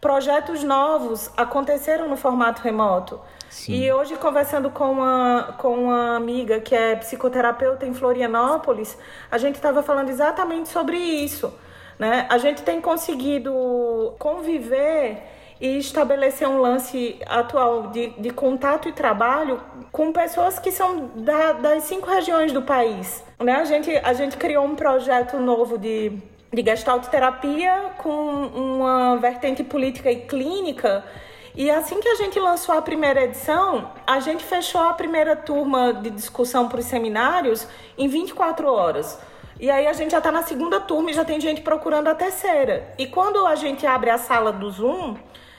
Projetos novos aconteceram no formato remoto. Sim. E hoje, conversando com uma, com uma amiga que é psicoterapeuta em Florianópolis, a gente estava falando exatamente sobre isso. Né? A gente tem conseguido conviver e estabelecer um lance atual de, de contato e trabalho com pessoas que são da, das cinco regiões do país. Né? A, gente, a gente criou um projeto novo de, de gestalt terapia com uma vertente política e clínica e assim que a gente lançou a primeira edição, a gente fechou a primeira turma de discussão para os seminários em 24 horas. E aí a gente já está na segunda turma e já tem gente procurando a terceira. E quando a gente abre a sala do Zoom,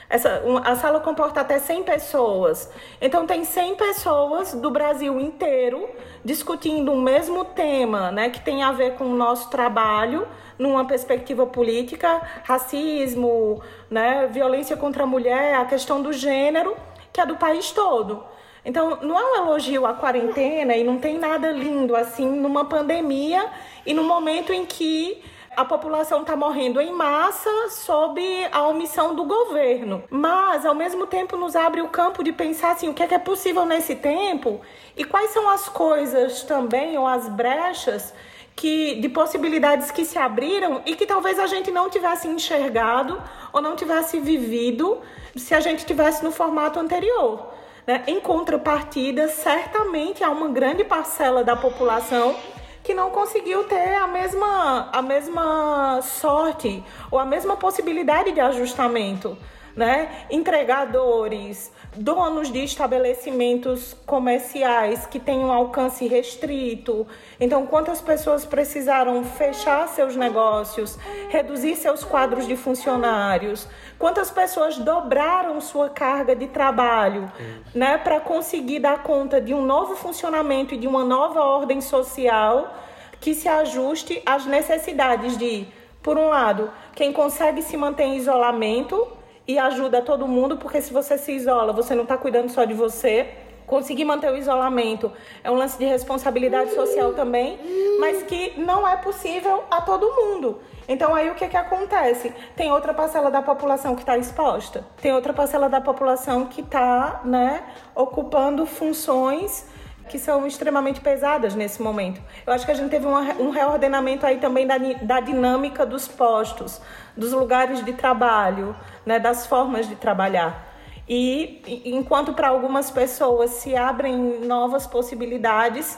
essa, a sala comporta até 100 pessoas. Então, tem 100 pessoas do Brasil inteiro discutindo o mesmo tema, né, que tem a ver com o nosso trabalho, numa perspectiva política, racismo, né, violência contra a mulher, a questão do gênero, que é do país todo. Então, não é um elogio à quarentena e não tem nada lindo assim numa pandemia e no momento em que a população está morrendo em massa sob a omissão do governo. Mas, ao mesmo tempo, nos abre o campo de pensar assim, o que é, que é possível nesse tempo e quais são as coisas também, ou as brechas, que, de possibilidades que se abriram e que talvez a gente não tivesse enxergado ou não tivesse vivido se a gente tivesse no formato anterior. Né? Em contrapartida, certamente há uma grande parcela da população que não conseguiu ter a mesma, a mesma sorte ou a mesma possibilidade de ajustamento. Né? Entregadores, donos de estabelecimentos comerciais que têm um alcance restrito. Então, quantas pessoas precisaram fechar seus negócios, reduzir seus quadros de funcionários? Quantas pessoas dobraram sua carga de trabalho, né, para conseguir dar conta de um novo funcionamento e de uma nova ordem social que se ajuste às necessidades de, por um lado, quem consegue se manter em isolamento e ajuda todo mundo, porque se você se isola, você não está cuidando só de você. Conseguir manter o isolamento é um lance de responsabilidade social também, mas que não é possível a todo mundo. Então aí o que, que acontece? Tem outra parcela da população que está exposta, tem outra parcela da população que está né, ocupando funções que são extremamente pesadas nesse momento. Eu acho que a gente teve uma, um reordenamento aí também da, da dinâmica dos postos, dos lugares de trabalho, né, das formas de trabalhar. E enquanto para algumas pessoas se abrem novas possibilidades,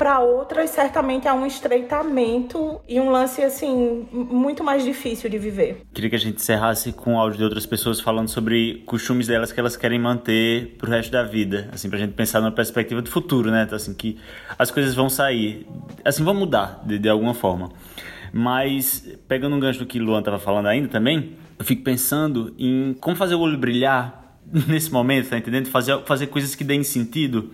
para outras certamente há um estreitamento e um lance assim muito mais difícil de viver. Queria que a gente encerrasse com áudio de outras pessoas falando sobre costumes delas que elas querem manter pro resto da vida, assim pra gente pensar numa perspectiva do futuro, né? Então, assim que as coisas vão sair, assim vão mudar de, de alguma forma. Mas pegando um gancho do que Luan estava falando ainda também, eu fico pensando em como fazer o olho brilhar *laughs* nesse momento, tá entendendo? Fazer fazer coisas que deem sentido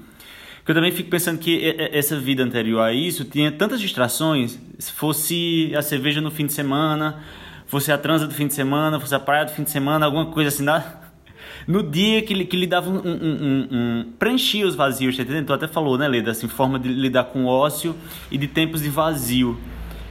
porque eu também fico pensando que essa vida anterior a isso tinha tantas distrações. Se fosse a cerveja no fim de semana, fosse a transa do fim de semana, fosse a praia do fim de semana, alguma coisa assim. *laughs* No dia que, que lhe dava um, um, um, um preenchia os vazios, tá entendendo? Tu até falou, né, Leda? Assim, forma de lidar com o ócio e de tempos de vazio.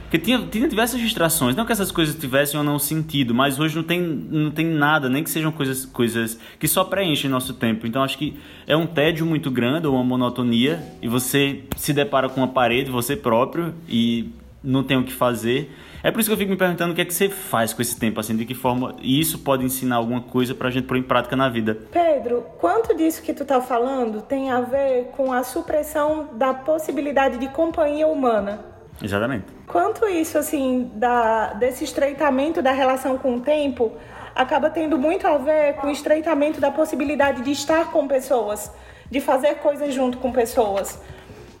Porque tinha, tinha diversas distrações, não que essas coisas tivessem ou não sentido, mas hoje não tem, não tem nada, nem que sejam coisas, coisas que só preenchem nosso tempo. Então acho que é um tédio muito grande ou uma monotonia e você se depara com uma parede, você próprio, e não tem o que fazer. É por isso que eu fico me perguntando o que é que você faz com esse tempo, assim, de que forma isso pode ensinar alguma coisa pra gente pôr em prática na vida. Pedro, quanto disso que tu tá falando tem a ver com a supressão da possibilidade de companhia humana? Exatamente. Quanto isso, assim, da, desse estreitamento da relação com o tempo acaba tendo muito a ver com o estreitamento da possibilidade de estar com pessoas, de fazer coisas junto com pessoas.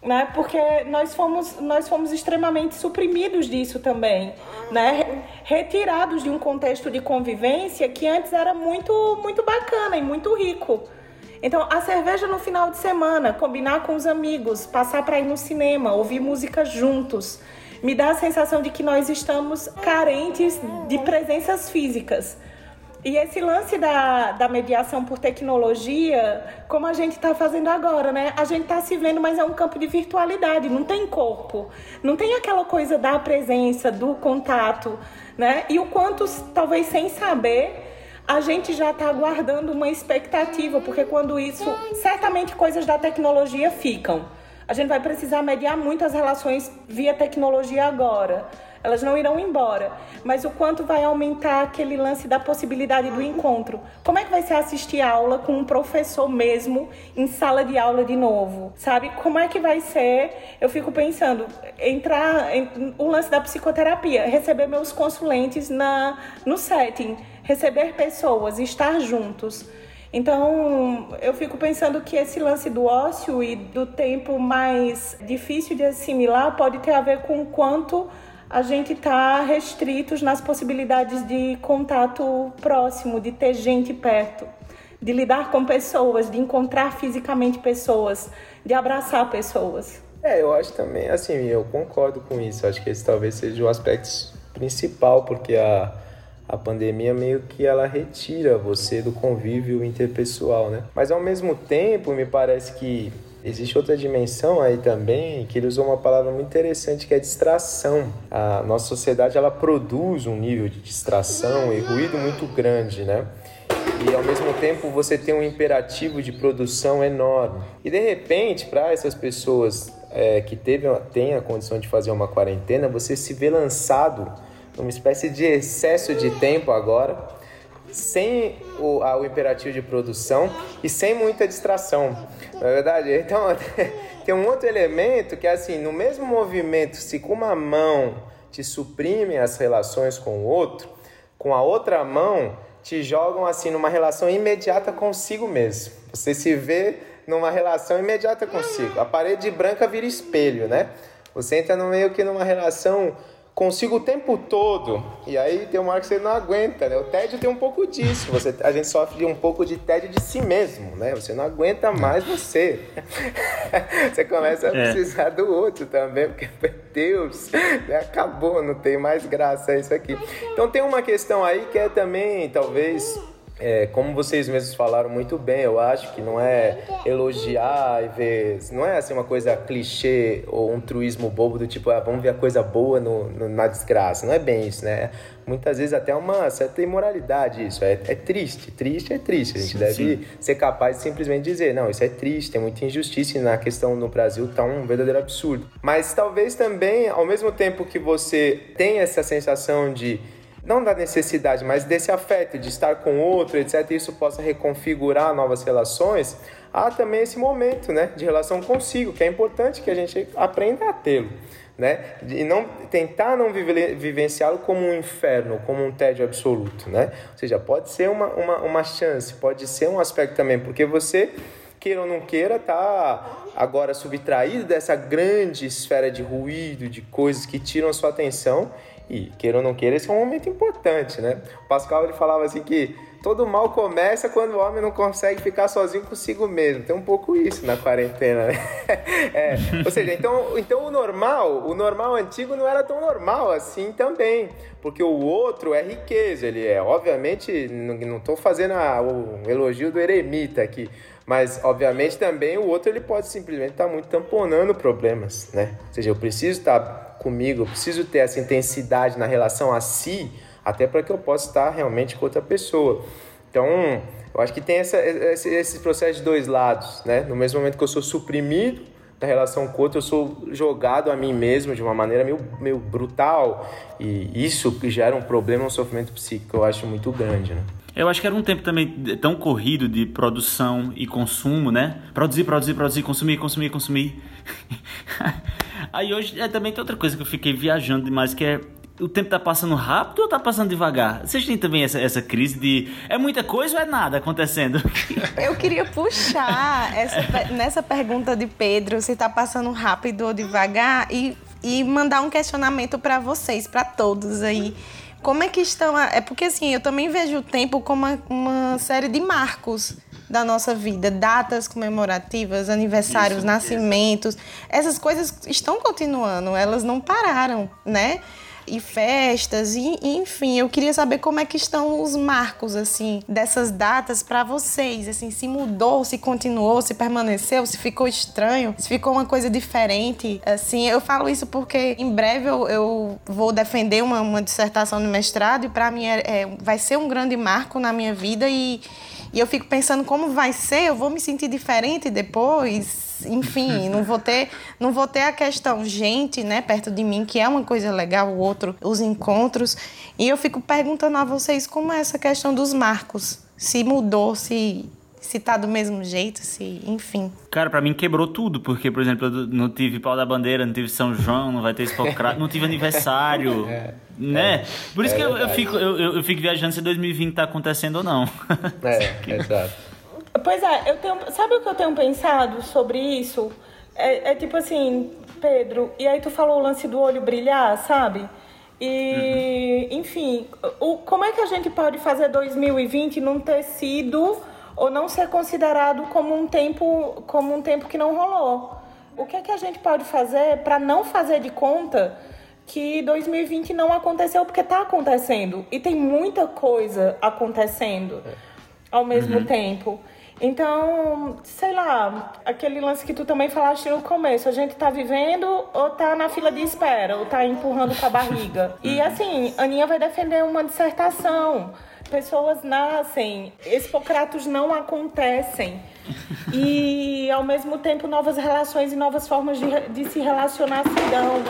Né? Porque nós fomos, nós fomos extremamente suprimidos disso também, né? Retirados de um contexto de convivência que antes era muito, muito bacana e muito rico. Então, a cerveja no final de semana, combinar com os amigos, passar para ir no cinema, ouvir música juntos, me dá a sensação de que nós estamos carentes de presenças físicas. E esse lance da, da mediação por tecnologia, como a gente está fazendo agora, né? A gente está se vendo, mas é um campo de virtualidade, não tem corpo, não tem aquela coisa da presença, do contato, né? E o quanto, talvez sem saber, a gente já está aguardando uma expectativa, porque quando isso, certamente coisas da tecnologia ficam. A gente vai precisar mediar muitas relações via tecnologia agora. Elas não irão embora. Mas o quanto vai aumentar aquele lance da possibilidade do encontro? Como é que vai ser assistir aula com um professor mesmo em sala de aula de novo? Sabe? Como é que vai ser? Eu fico pensando, entrar em, o lance da psicoterapia, receber meus consulentes na, no setting, receber pessoas, estar juntos. Então, eu fico pensando que esse lance do ócio e do tempo mais difícil de assimilar pode ter a ver com o quanto a gente está restritos nas possibilidades de contato próximo, de ter gente perto, de lidar com pessoas, de encontrar fisicamente pessoas, de abraçar pessoas. É, eu acho também, assim, eu concordo com isso. Acho que esse talvez seja o aspecto principal, porque a, a pandemia meio que ela retira você do convívio interpessoal, né? Mas ao mesmo tempo, me parece que Existe outra dimensão aí também, que ele usou uma palavra muito interessante que é distração. A nossa sociedade ela produz um nível de distração e ruído muito grande, né? E ao mesmo tempo você tem um imperativo de produção enorme. E de repente, para essas pessoas é, que teve, têm a condição de fazer uma quarentena, você se vê lançado numa espécie de excesso de tempo agora, sem o, o imperativo de produção e sem muita distração. Não é verdade? *laughs* Então, *laughs* tem um outro elemento que é assim, no mesmo movimento, se com uma mão te suprimem as relações com o outro, com a outra mão te jogam assim numa relação imediata consigo mesmo. Você se vê numa relação imediata consigo. A parede branca vira espelho, né? Você entra no meio que numa relação consigo o tempo todo. E aí tem uma hora que você não aguenta, né? O tédio tem um pouco disso. Você, a gente sofre de um pouco de tédio de si mesmo, né? Você não aguenta mais você. *laughs* você começa a é. precisar do outro também, porque, meu Deus, né? acabou, não tem mais graça isso aqui. Então tem uma questão aí que é também, talvez é, como vocês mesmos falaram muito bem, eu acho que não é elogiar e ver. Não é assim uma coisa clichê ou um truísmo bobo do tipo, ah, vamos ver a coisa boa no, no, na desgraça. Não é bem isso, né? Muitas vezes até uma certa imoralidade isso. É, é triste. Triste é triste. A gente sim, deve sim. ser capaz de simplesmente dizer, não, isso é triste, tem muita injustiça e na questão no Brasil tá um verdadeiro absurdo. Mas talvez também, ao mesmo tempo que você tem essa sensação de não da necessidade, mas desse afeto de estar com outro, etc., isso possa reconfigurar novas relações, há também esse momento né, de relação consigo, que é importante que a gente aprenda a tê-lo. Né? E não tentar não vivenciá-lo como um inferno, como um tédio absoluto, né? Ou seja, pode ser uma, uma, uma chance, pode ser um aspecto também, porque você queira ou não queira, tá agora subtraído dessa grande esfera de ruído, de coisas que tiram a sua atenção e, queira ou não queira, esse é um momento importante, né? O Pascal ele falava assim que todo mal começa quando o homem não consegue ficar sozinho consigo mesmo. Tem um pouco isso na quarentena, né? *laughs* É, ou seja, então, então o normal, o normal antigo não era tão normal assim também, porque o outro é riqueza, ele é, obviamente, não estou fazendo a, o elogio do eremita aqui, mas obviamente também o outro ele pode simplesmente estar tá muito tamponando problemas, né? Ou seja, eu preciso estar tá comigo, eu preciso ter essa intensidade na relação a si, até para que eu possa estar realmente com outra pessoa. Então, eu acho que tem essa, esse, esse processo de dois lados, né? No mesmo momento que eu sou suprimido da relação com o outro, eu sou jogado a mim mesmo de uma maneira meio, meio brutal. E isso gera um problema, um sofrimento psíquico, eu acho muito grande, né? Eu acho que era um tempo também tão corrido de produção e consumo, né? Produzir, produzir, produzir, consumir, consumir, consumir. *laughs* Aí hoje é também tem outra coisa que eu fiquei viajando demais, que é o tempo tá passando rápido ou tá passando devagar? Vocês têm também essa, essa crise de é muita coisa ou é nada acontecendo? *laughs* Eu queria puxar essa, nessa pergunta de Pedro, se tá passando rápido ou devagar, e, e mandar um questionamento para vocês, para todos aí. Como é que estão. A... É porque assim, eu também vejo o tempo como uma, uma série de marcos da nossa vida, datas comemorativas, aniversários, isso, nascimentos, isso. essas coisas estão continuando, elas não pararam, né? E festas e, enfim, eu queria saber como é que estão os marcos assim dessas datas para vocês, assim, se mudou, se continuou, se permaneceu, se ficou estranho, se ficou uma coisa diferente, assim, eu falo isso porque em breve eu, eu vou defender uma, uma dissertação de mestrado e para mim é, é, vai ser um grande marco na minha vida e e eu fico pensando como vai ser, eu vou me sentir diferente depois, enfim, não vou ter, não vou ter a questão gente, né, perto de mim, que é uma coisa legal, o outro, os encontros. E eu fico perguntando a vocês como é essa questão dos marcos, se mudou, se se tá do mesmo jeito, se, enfim. Cara, para mim quebrou tudo, porque, por exemplo, eu não tive pau da bandeira, não tive São João, não vai ter Hipocrata, não tive aniversário, *laughs* é, né? É, por isso é que eu, eu, fico, eu, eu, fico viajando se 2020 tá acontecendo ou não. É, *laughs* exato. Pois é, eu tenho, sabe o que eu tenho pensado sobre isso? É, é tipo assim, Pedro, e aí tu falou o lance do olho brilhar, sabe? E, uhum. enfim, o, como é que a gente pode fazer 2020 não ter sido ou não ser considerado como um tempo, como um tempo que não rolou. O que é que a gente pode fazer para não fazer de conta que 2020 não aconteceu porque está acontecendo e tem muita coisa acontecendo ao mesmo uhum. tempo. Então, sei lá, aquele lance que tu também falaste no começo, a gente está vivendo ou está na fila de espera, ou está empurrando com a barriga. *laughs* E assim, Aninha vai defender uma dissertação pessoas nascem, expocratos não acontecem. *laughs* E, ao mesmo tempo, novas relações e novas formas de, de se relacionar se dão.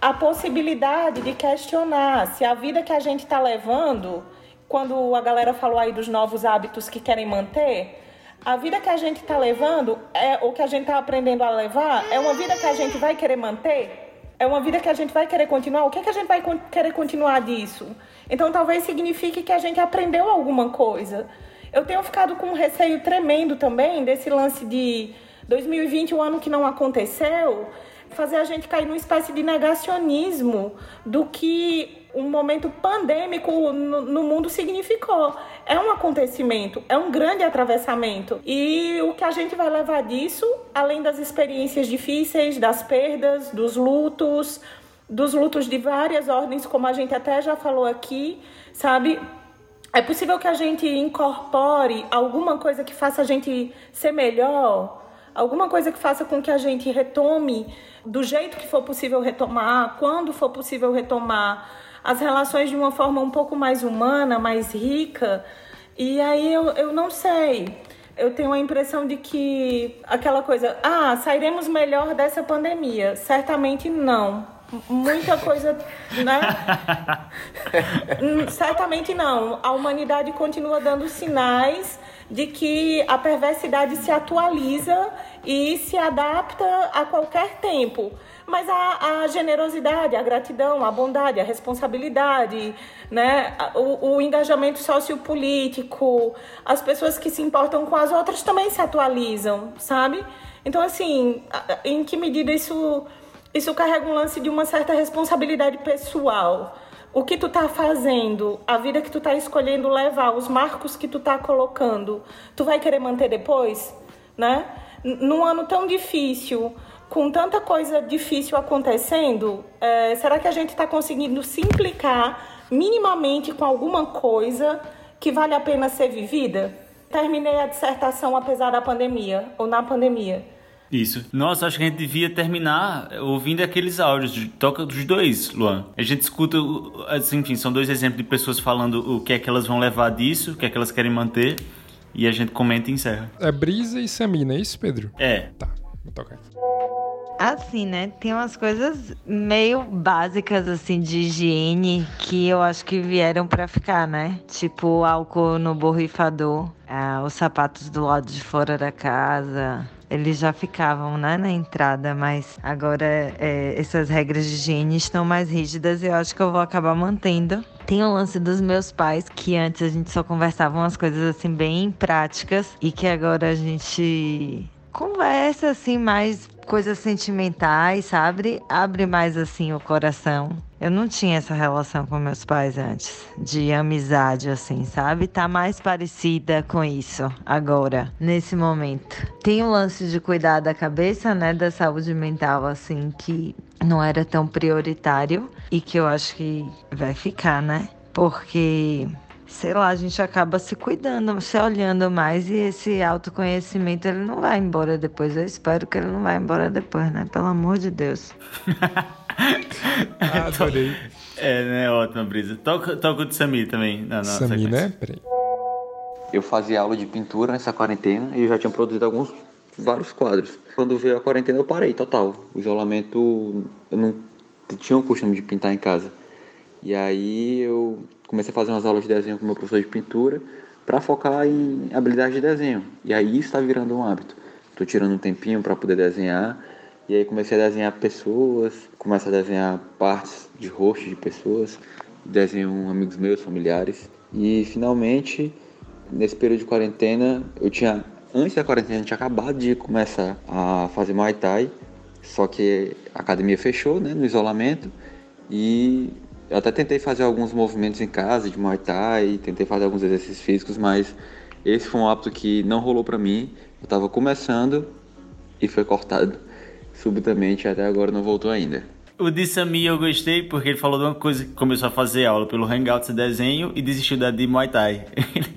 A possibilidade de questionar se a vida que a gente está levando, quando a galera falou aí dos novos hábitos que querem manter, a vida que a gente está levando, é, ou que a gente está aprendendo a levar, é uma vida que a gente vai querer manter? É uma vida que a gente vai querer continuar? O que, é que a gente vai querer continuar disso? Então talvez signifique que a gente aprendeu alguma coisa. Eu tenho ficado com um receio tremendo também desse lance de 2020, o ano que não aconteceu, fazer a gente cair numa espécie de negacionismo do que um momento pandêmico no, no, mundo significou. É um acontecimento, é um grande atravessamento. E o que a gente vai levar disso, além das experiências difíceis, das perdas, dos lutos, dos lutos de várias ordens, como a gente até já falou aqui, sabe? É possível que a gente incorpore alguma coisa que faça a gente ser melhor, alguma coisa que faça com que a gente retome do jeito que for possível retomar, quando for possível retomar as relações de uma forma um pouco mais humana, mais rica. E aí eu, eu não sei. Eu tenho a impressão de que aquela coisa, ah, sairemos melhor dessa pandemia. Certamente não muita coisa, né? *laughs* Certamente não. A humanidade continua dando sinais de que a perversidade se atualiza e se adapta a qualquer tempo. Mas a, a generosidade, a gratidão, a bondade, a responsabilidade, né? o, o engajamento sociopolítico, as pessoas que se importam com as outras também se atualizam, sabe? Então, assim, em que medida isso isso carrega um lance de uma certa responsabilidade pessoal. O que tu tá fazendo, a vida que tu tá escolhendo levar, os marcos que tu tá colocando, tu vai querer manter depois, né? Num ano tão difícil, com tanta coisa difícil acontecendo, é, será que a gente está conseguindo se implicar minimamente com alguma coisa que vale a pena ser vivida? Terminei a dissertação apesar da pandemia, ou na pandemia. Isso. Nossa, acho que a gente devia terminar ouvindo aqueles áudios. De, toca dos dois, Luan. A gente escuta, assim, enfim, são dois exemplos de pessoas falando o que é que elas vão levar disso, o que é que elas querem manter. E a gente comenta e encerra. É Brisa e Samina, é isso, Pedro? É. Tá, vou tocar. Assim, né? Tem umas coisas meio básicas, assim, de higiene que eu acho que vieram para ficar, né? Tipo álcool no borrifador, ah, os sapatos do lado de fora da casa, eles já ficavam né, na entrada, mas agora é, essas regras de higiene estão mais rígidas e eu acho que eu vou acabar mantendo. Tem o lance dos meus pais, que antes a gente só conversava umas coisas assim bem práticas e que agora a gente conversa assim mais coisas sentimentais, sabe? Abre mais assim o coração. Eu não tinha essa relação com meus pais antes, de amizade assim, sabe? Tá mais parecida com isso agora, nesse momento. Tem o lance de cuidar da cabeça, né, da saúde mental assim que não era tão prioritário e que eu acho que vai ficar, né? Porque sei lá, a gente acaba se cuidando, se olhando mais e esse autoconhecimento ele não vai embora depois. Eu espero que ele não vai embora depois, né? Pelo amor de Deus. *laughs* Adorei. É, né? Ótima brisa. Toca, toca o de Sami também. Na, na Sami, sequência. né? Peraí. Eu fazia aula de pintura nessa quarentena e eu já tinha produzido alguns, vários quadros. Quando veio a quarentena eu parei total. O isolamento, eu não tinha o costume de pintar em casa. E aí eu comecei a fazer umas aulas de desenho com meu professor de pintura para focar em habilidade de desenho. E aí está virando um hábito. Estou tirando um tempinho para poder desenhar. E aí comecei a desenhar pessoas, começo a desenhar partes de rosto de pessoas, desenho amigos meus, familiares. E finalmente, nesse período de quarentena, eu tinha antes da quarentena eu tinha acabado de começar a fazer Muay Thai, só que a academia fechou, né, no isolamento, e eu até tentei fazer alguns movimentos em casa de Muay Thai, tentei fazer alguns exercícios físicos, mas esse foi um hábito que não rolou para mim. Eu estava começando e foi cortado *laughs* subitamente, até agora não voltou ainda. O de Sami eu gostei porque ele falou de uma coisa que começou a fazer aula pelo Hangouts de desenho e desistiu da de Muay Thai.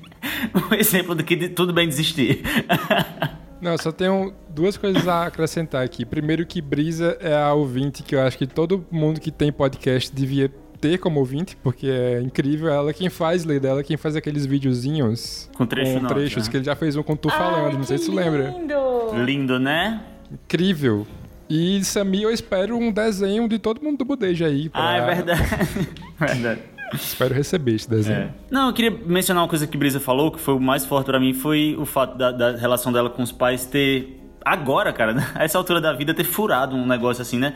*laughs* um exemplo do que de- tudo bem desistir. *laughs* Não, eu só tenho duas coisas a acrescentar aqui. Primeiro que Brisa é a ouvinte que eu acho que todo mundo que tem podcast devia ter como ouvinte, porque é incrível. Ela quem faz, lei dela, quem faz aqueles videozinhos Com trecho com trechos, né? que ele já fez um com tu falando, não sei se tu lembra. Lindo! Lindo, né? Incrível. E Sami, eu espero um desenho de todo mundo do Budeja aí. pra- Ah, é verdade. *laughs* verdade. Espero receber esse desenho. É. Não, eu queria mencionar uma coisa que Brisa falou, que foi o mais forte pra mim, foi o fato da, da relação dela com os pais ter, agora, cara, *laughs* a essa altura da vida, ter furado um negócio assim, né?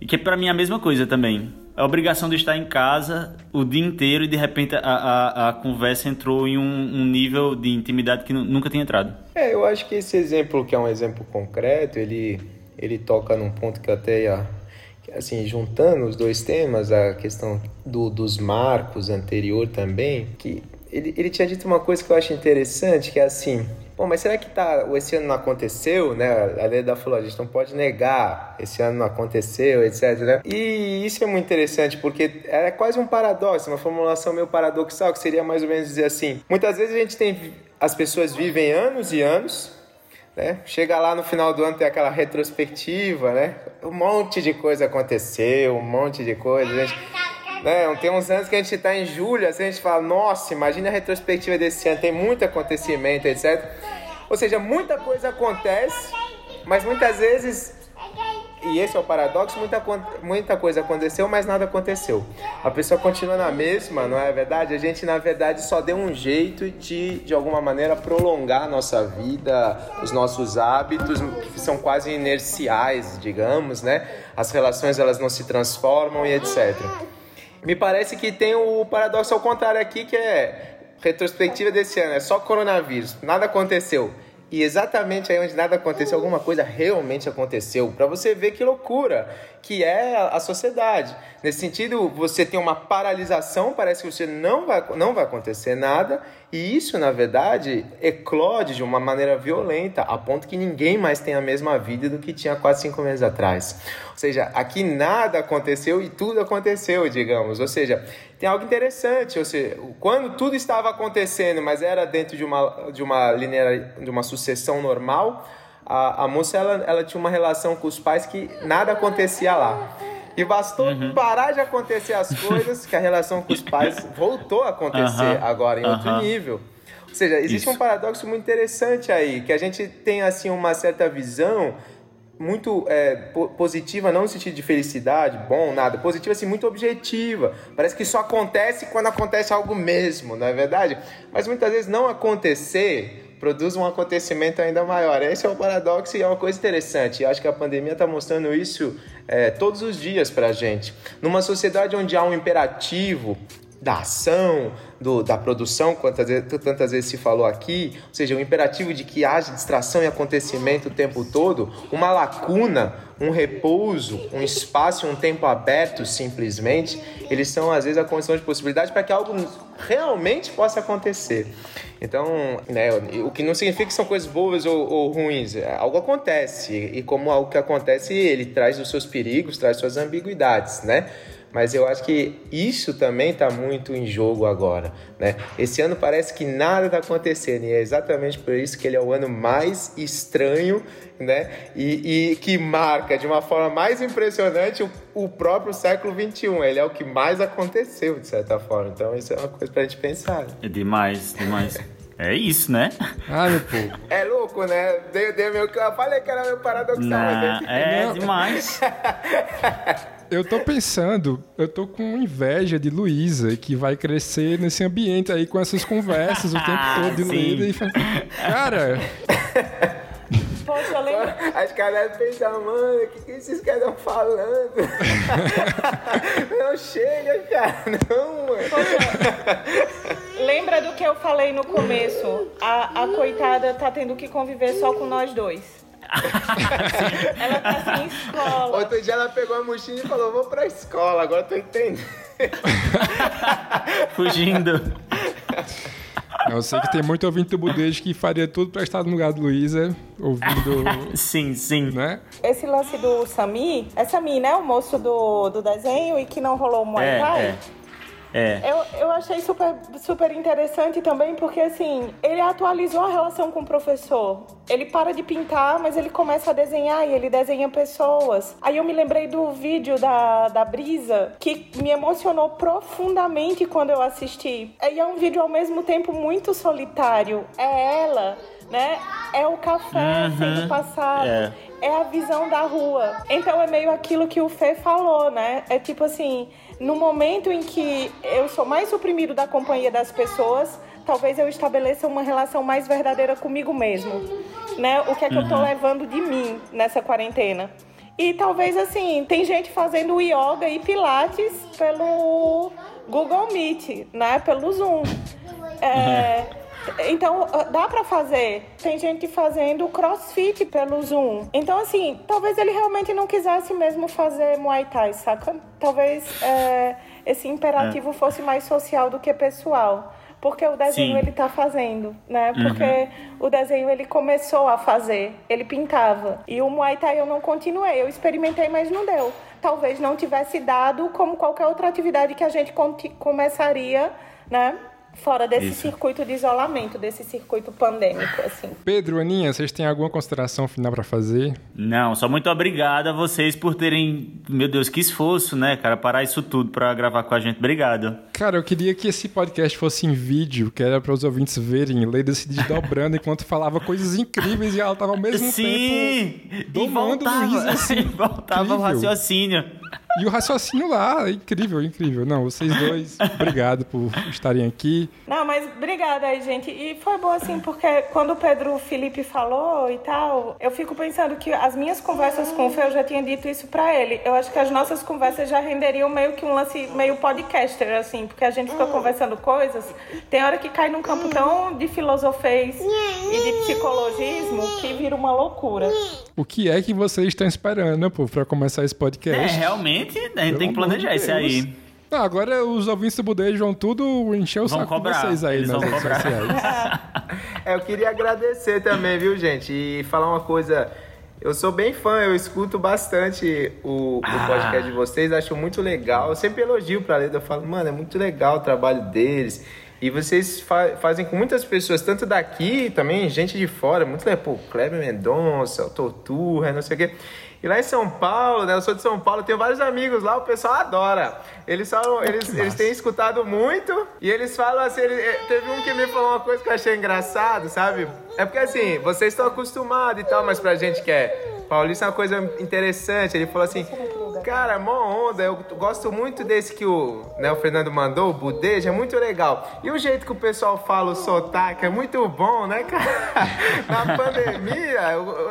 E que pra mim é a mesma coisa também. A obrigação de estar em casa o dia inteiro e de repente a, a, a conversa entrou em um, um nível de intimidade que nu- nunca tinha entrado. É, eu acho que esse exemplo, que é um exemplo concreto, ele, ele toca num ponto que até ia, assim, juntando os dois temas, a questão do, dos marcos anterior também, que ele, ele tinha dito uma coisa que eu acho interessante, que é assim, bom, mas será que tá, esse ano não aconteceu, né? A lei da falou, a gente não pode negar, esse ano não aconteceu, etc, né? E isso é muito interessante, porque é quase um paradoxo, uma formulação meio paradoxal, que seria mais ou menos dizer assim, muitas vezes a gente tem, as pessoas vivem anos e anos, né? Chega lá no final do ano, tem aquela retrospectiva, né? Um monte de coisa aconteceu, um monte de coisa. Gente, né? Tem uns anos que a gente tá em julho, assim, a gente fala, nossa, imagina a retrospectiva desse ano, tem muito acontecimento, etc. Ou seja, muita coisa acontece, mas muitas vezes e esse é o paradoxo, muita, muita coisa aconteceu, mas nada aconteceu. A pessoa continua na mesma, não é verdade? A gente, na verdade, só deu um jeito de, de alguma maneira, prolongar a nossa vida, os nossos hábitos, que são quase inerciais, digamos, né? As relações, elas não se transformam e etc. Me parece que tem o paradoxo ao contrário aqui, que é retrospectiva desse ano, é só coronavírus, nada aconteceu. E exatamente aí onde nada aconteceu, alguma coisa realmente aconteceu. Para você ver que loucura que é a sociedade. Nesse sentido, você tem uma paralisação, parece que você não vai, não vai acontecer nada, e isso, na verdade, eclode de uma maneira violenta, a ponto que ninguém mais tem a mesma vida do que tinha quase cinco meses atrás. Ou seja, aqui nada aconteceu e tudo aconteceu, digamos. Ou seja, tem algo interessante, ou seja, quando tudo estava acontecendo, mas era dentro de uma, de uma linear, de uma sucessão normal, a, a moça ela, ela tinha uma relação com os pais que nada acontecia lá. E bastou parar de acontecer as coisas que a relação com os pais *laughs* voltou a acontecer Aham. agora em outro Aham. nível. Ou seja, existe Isso. um paradoxo muito interessante aí, que a gente tem assim uma certa visão muito é, po- positiva, não no sentido de felicidade, bom, nada, positiva assim, muito objetiva. Parece que só acontece quando acontece algo mesmo, não é verdade? Mas muitas vezes não acontecer produz um acontecimento ainda maior. Esse é o paradoxo e é uma coisa interessante. Eu acho que a pandemia está mostrando isso é, todos os dias para a gente. Numa sociedade onde há um imperativo da ação, do, da produção, quantas tantas vezes se falou aqui, ou seja, o imperativo de que haja distração e acontecimento o tempo todo, uma lacuna, um repouso, um espaço, um tempo aberto simplesmente, eles são às vezes a condição de possibilidade para que algo realmente possa acontecer. Então, né, o que não significa que são coisas boas ou, ou ruins, é, algo acontece e como algo que acontece, ele traz os seus perigos, traz suas ambiguidades, né? Mas eu acho que isso também está muito em jogo agora, né? Esse ano parece que nada está acontecendo e é exatamente por isso que ele é o ano mais estranho, né? E, e que marca de uma forma mais impressionante o, o, próprio século 21. Ele é o que mais aconteceu de certa forma. Então isso é uma coisa para a gente pensar. Né? É demais, demais. *laughs* É isso, né? Ah, meu povo. É louco, né? Deu, deu meu... Eu falei que era meu paradoxal. Não, é demais. *laughs* Eu tô pensando, eu tô com inveja de Luísa, que vai crescer nesse ambiente aí com essas conversas o tempo *laughs* todo de Luísa e fala, cara. Poxa, eu lembro. As caras pensam, mano, o que, que esses caras estão falando? *laughs* não chega, cara, não, mano. Poxa, lembra do que eu falei no começo? A, a coitada tá tendo que conviver só com nós dois. *laughs* ela tá sem escola. Outro dia ela pegou a mochila e falou: Vou pra escola, agora tô entendendo. *laughs* Fugindo. Eu sei que tem muito ouvinte do Budejo que faria tudo pra estar no lugar de Luísa, ouvindo. *laughs* sim, sim. Né? Esse lance do Sami, é Sami, né? O moço do, do desenho e que não rolou o Muay Thai. É, é. É. Eu, eu achei super, super interessante também, porque assim, ele atualizou a relação com o professor. Ele para de pintar, mas ele começa a desenhar e ele desenha pessoas. Aí eu me lembrei do vídeo da, da Brisa, que me emocionou profundamente quando eu assisti. E é um vídeo ao mesmo tempo muito solitário. É ela né? É o café uhum. sendo passado. É. é a visão da rua. Então é meio aquilo que o Fê falou, né? É tipo assim, no momento em que eu sou mais suprimido da companhia das pessoas, talvez eu estabeleça uma relação mais verdadeira comigo mesmo, né? O que é que uhum. eu tô uhum. levando de mim nessa quarentena? E talvez assim, tem gente fazendo yoga e pilates pelo Google Meet, né? Pelo Zoom. É, uhum. Então, dá para fazer. Tem gente fazendo crossfit pelo Zoom. Então, assim, talvez ele realmente não quisesse mesmo fazer Muay Thai, saca? Talvez é, esse imperativo é. fosse mais social do que pessoal. Porque o desenho Sim. ele tá fazendo, né? Uhum. Porque uhum. o desenho ele começou a fazer, ele pintava. E o Muay Thai eu não continuei, eu experimentei, mas não deu. Talvez não tivesse dado como qualquer outra atividade que a gente começaria, né? Fora desse Isso. circuito de isolamento, desse circuito pandêmico, assim. Pedro, Aninha, vocês têm alguma consideração final para fazer? Não, só muito obrigado a vocês por terem, meu Deus, que esforço, né, cara, parar isso tudo para gravar com a gente. Obrigado. Cara, eu queria que esse podcast fosse em vídeo, que era para os ouvintes verem, Leida se desdobrando *laughs* enquanto falava coisas incríveis e ela tava ao mesmo Sim, tempo domando e voltava, Luísa, assim, *laughs* voltava o raciocínio. E o raciocínio lá, incrível, incrível. Não, vocês dois, obrigado por estarem aqui. Não, mas obrigada aí, gente. E foi bom assim, porque quando o Pedro Felipe falou e tal, eu fico pensando que as minhas conversas com o Fê, eu já tinha dito isso pra ele. Eu acho que as nossas conversas já renderiam meio que um lance meio podcaster, assim, porque a gente fica conversando coisas. Tem hora que cai num campo tão de filosofês e de psicologismo que vira uma loucura. O que é que vocês estão esperando, pô, pra começar esse podcast? É, realmente a gente tem que planejar isso aí. Não, agora os ouvintes do Budejo vão tudo encher o vão saco cobrar. de vocês aí Eles nas redes sociais. é, eu queria agradecer também, viu, gente? E falar uma coisa. Eu sou bem fã, eu escuto bastante o, ah. o podcast de vocês, acho muito legal. Eu sempre elogio pra Leda, eu falo, mano, é muito legal o trabalho deles. E vocês fa fazem com muitas pessoas, tanto daqui também, gente de fora, muito legal. Pô, Kleber Mendonça, o Torturra, não sei o quê. E lá em São Paulo, né? Eu sou de São Paulo, tenho vários amigos lá, o pessoal adora. Eles falam, eles, eles têm escutado muito e eles falam assim, ele, eh, teve um que me falou uma coisa que eu achei engraçado, sabe? É porque assim, vocês estão acostumados e tal, mas pra gente que é paulista é uma coisa interessante. Ele falou assim: onda. Cara, mó onda. Eu gosto muito desse que o, né, o Fernando mandou, o budejo, é muito legal. E o jeito que o pessoal fala o sotaque é muito bom, né, cara? *laughs* Na pandemia,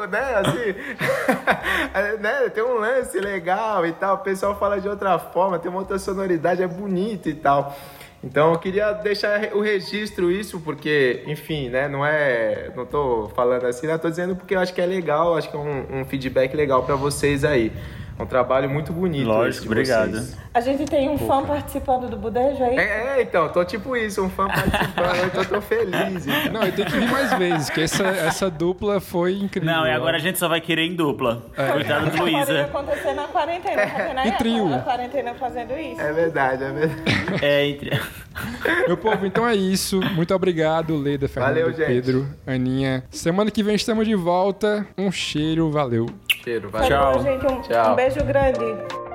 né, assim, *laughs* né, tem um lance legal e tal. O pessoal fala de outra forma, tem uma outra sonoridade, é bonito e tal. Então eu queria deixar o registro isso, porque, enfim, né, não é. Não tô falando assim, né? Tô dizendo porque eu acho que é legal, acho que é um, um feedback legal pra vocês aí. É um trabalho muito bonito. Lógico, obrigado. vocês. A gente tem um fã participando do Budejo aí? É, é, então, tô tipo isso, um fã participando, então tô feliz. então. Não, eu tenho que vir mais vezes, porque essa, essa dupla foi incrível. Não, e agora a gente só vai querer em dupla. Coitado do Pode Luísa. acontecer na quarentena, aí? E trio. A quarentena fazendo isso. É verdade, é verdade. É, entre... Meu povo, então é isso. Muito obrigado, Leda, Fernando, Valeu, gente. Pedro, Aninha. Semana que vem estamos de volta. Um cheiro, valeu. Cheiro, valeu. Tchau. Gente, um, Tchau. um beijo grande.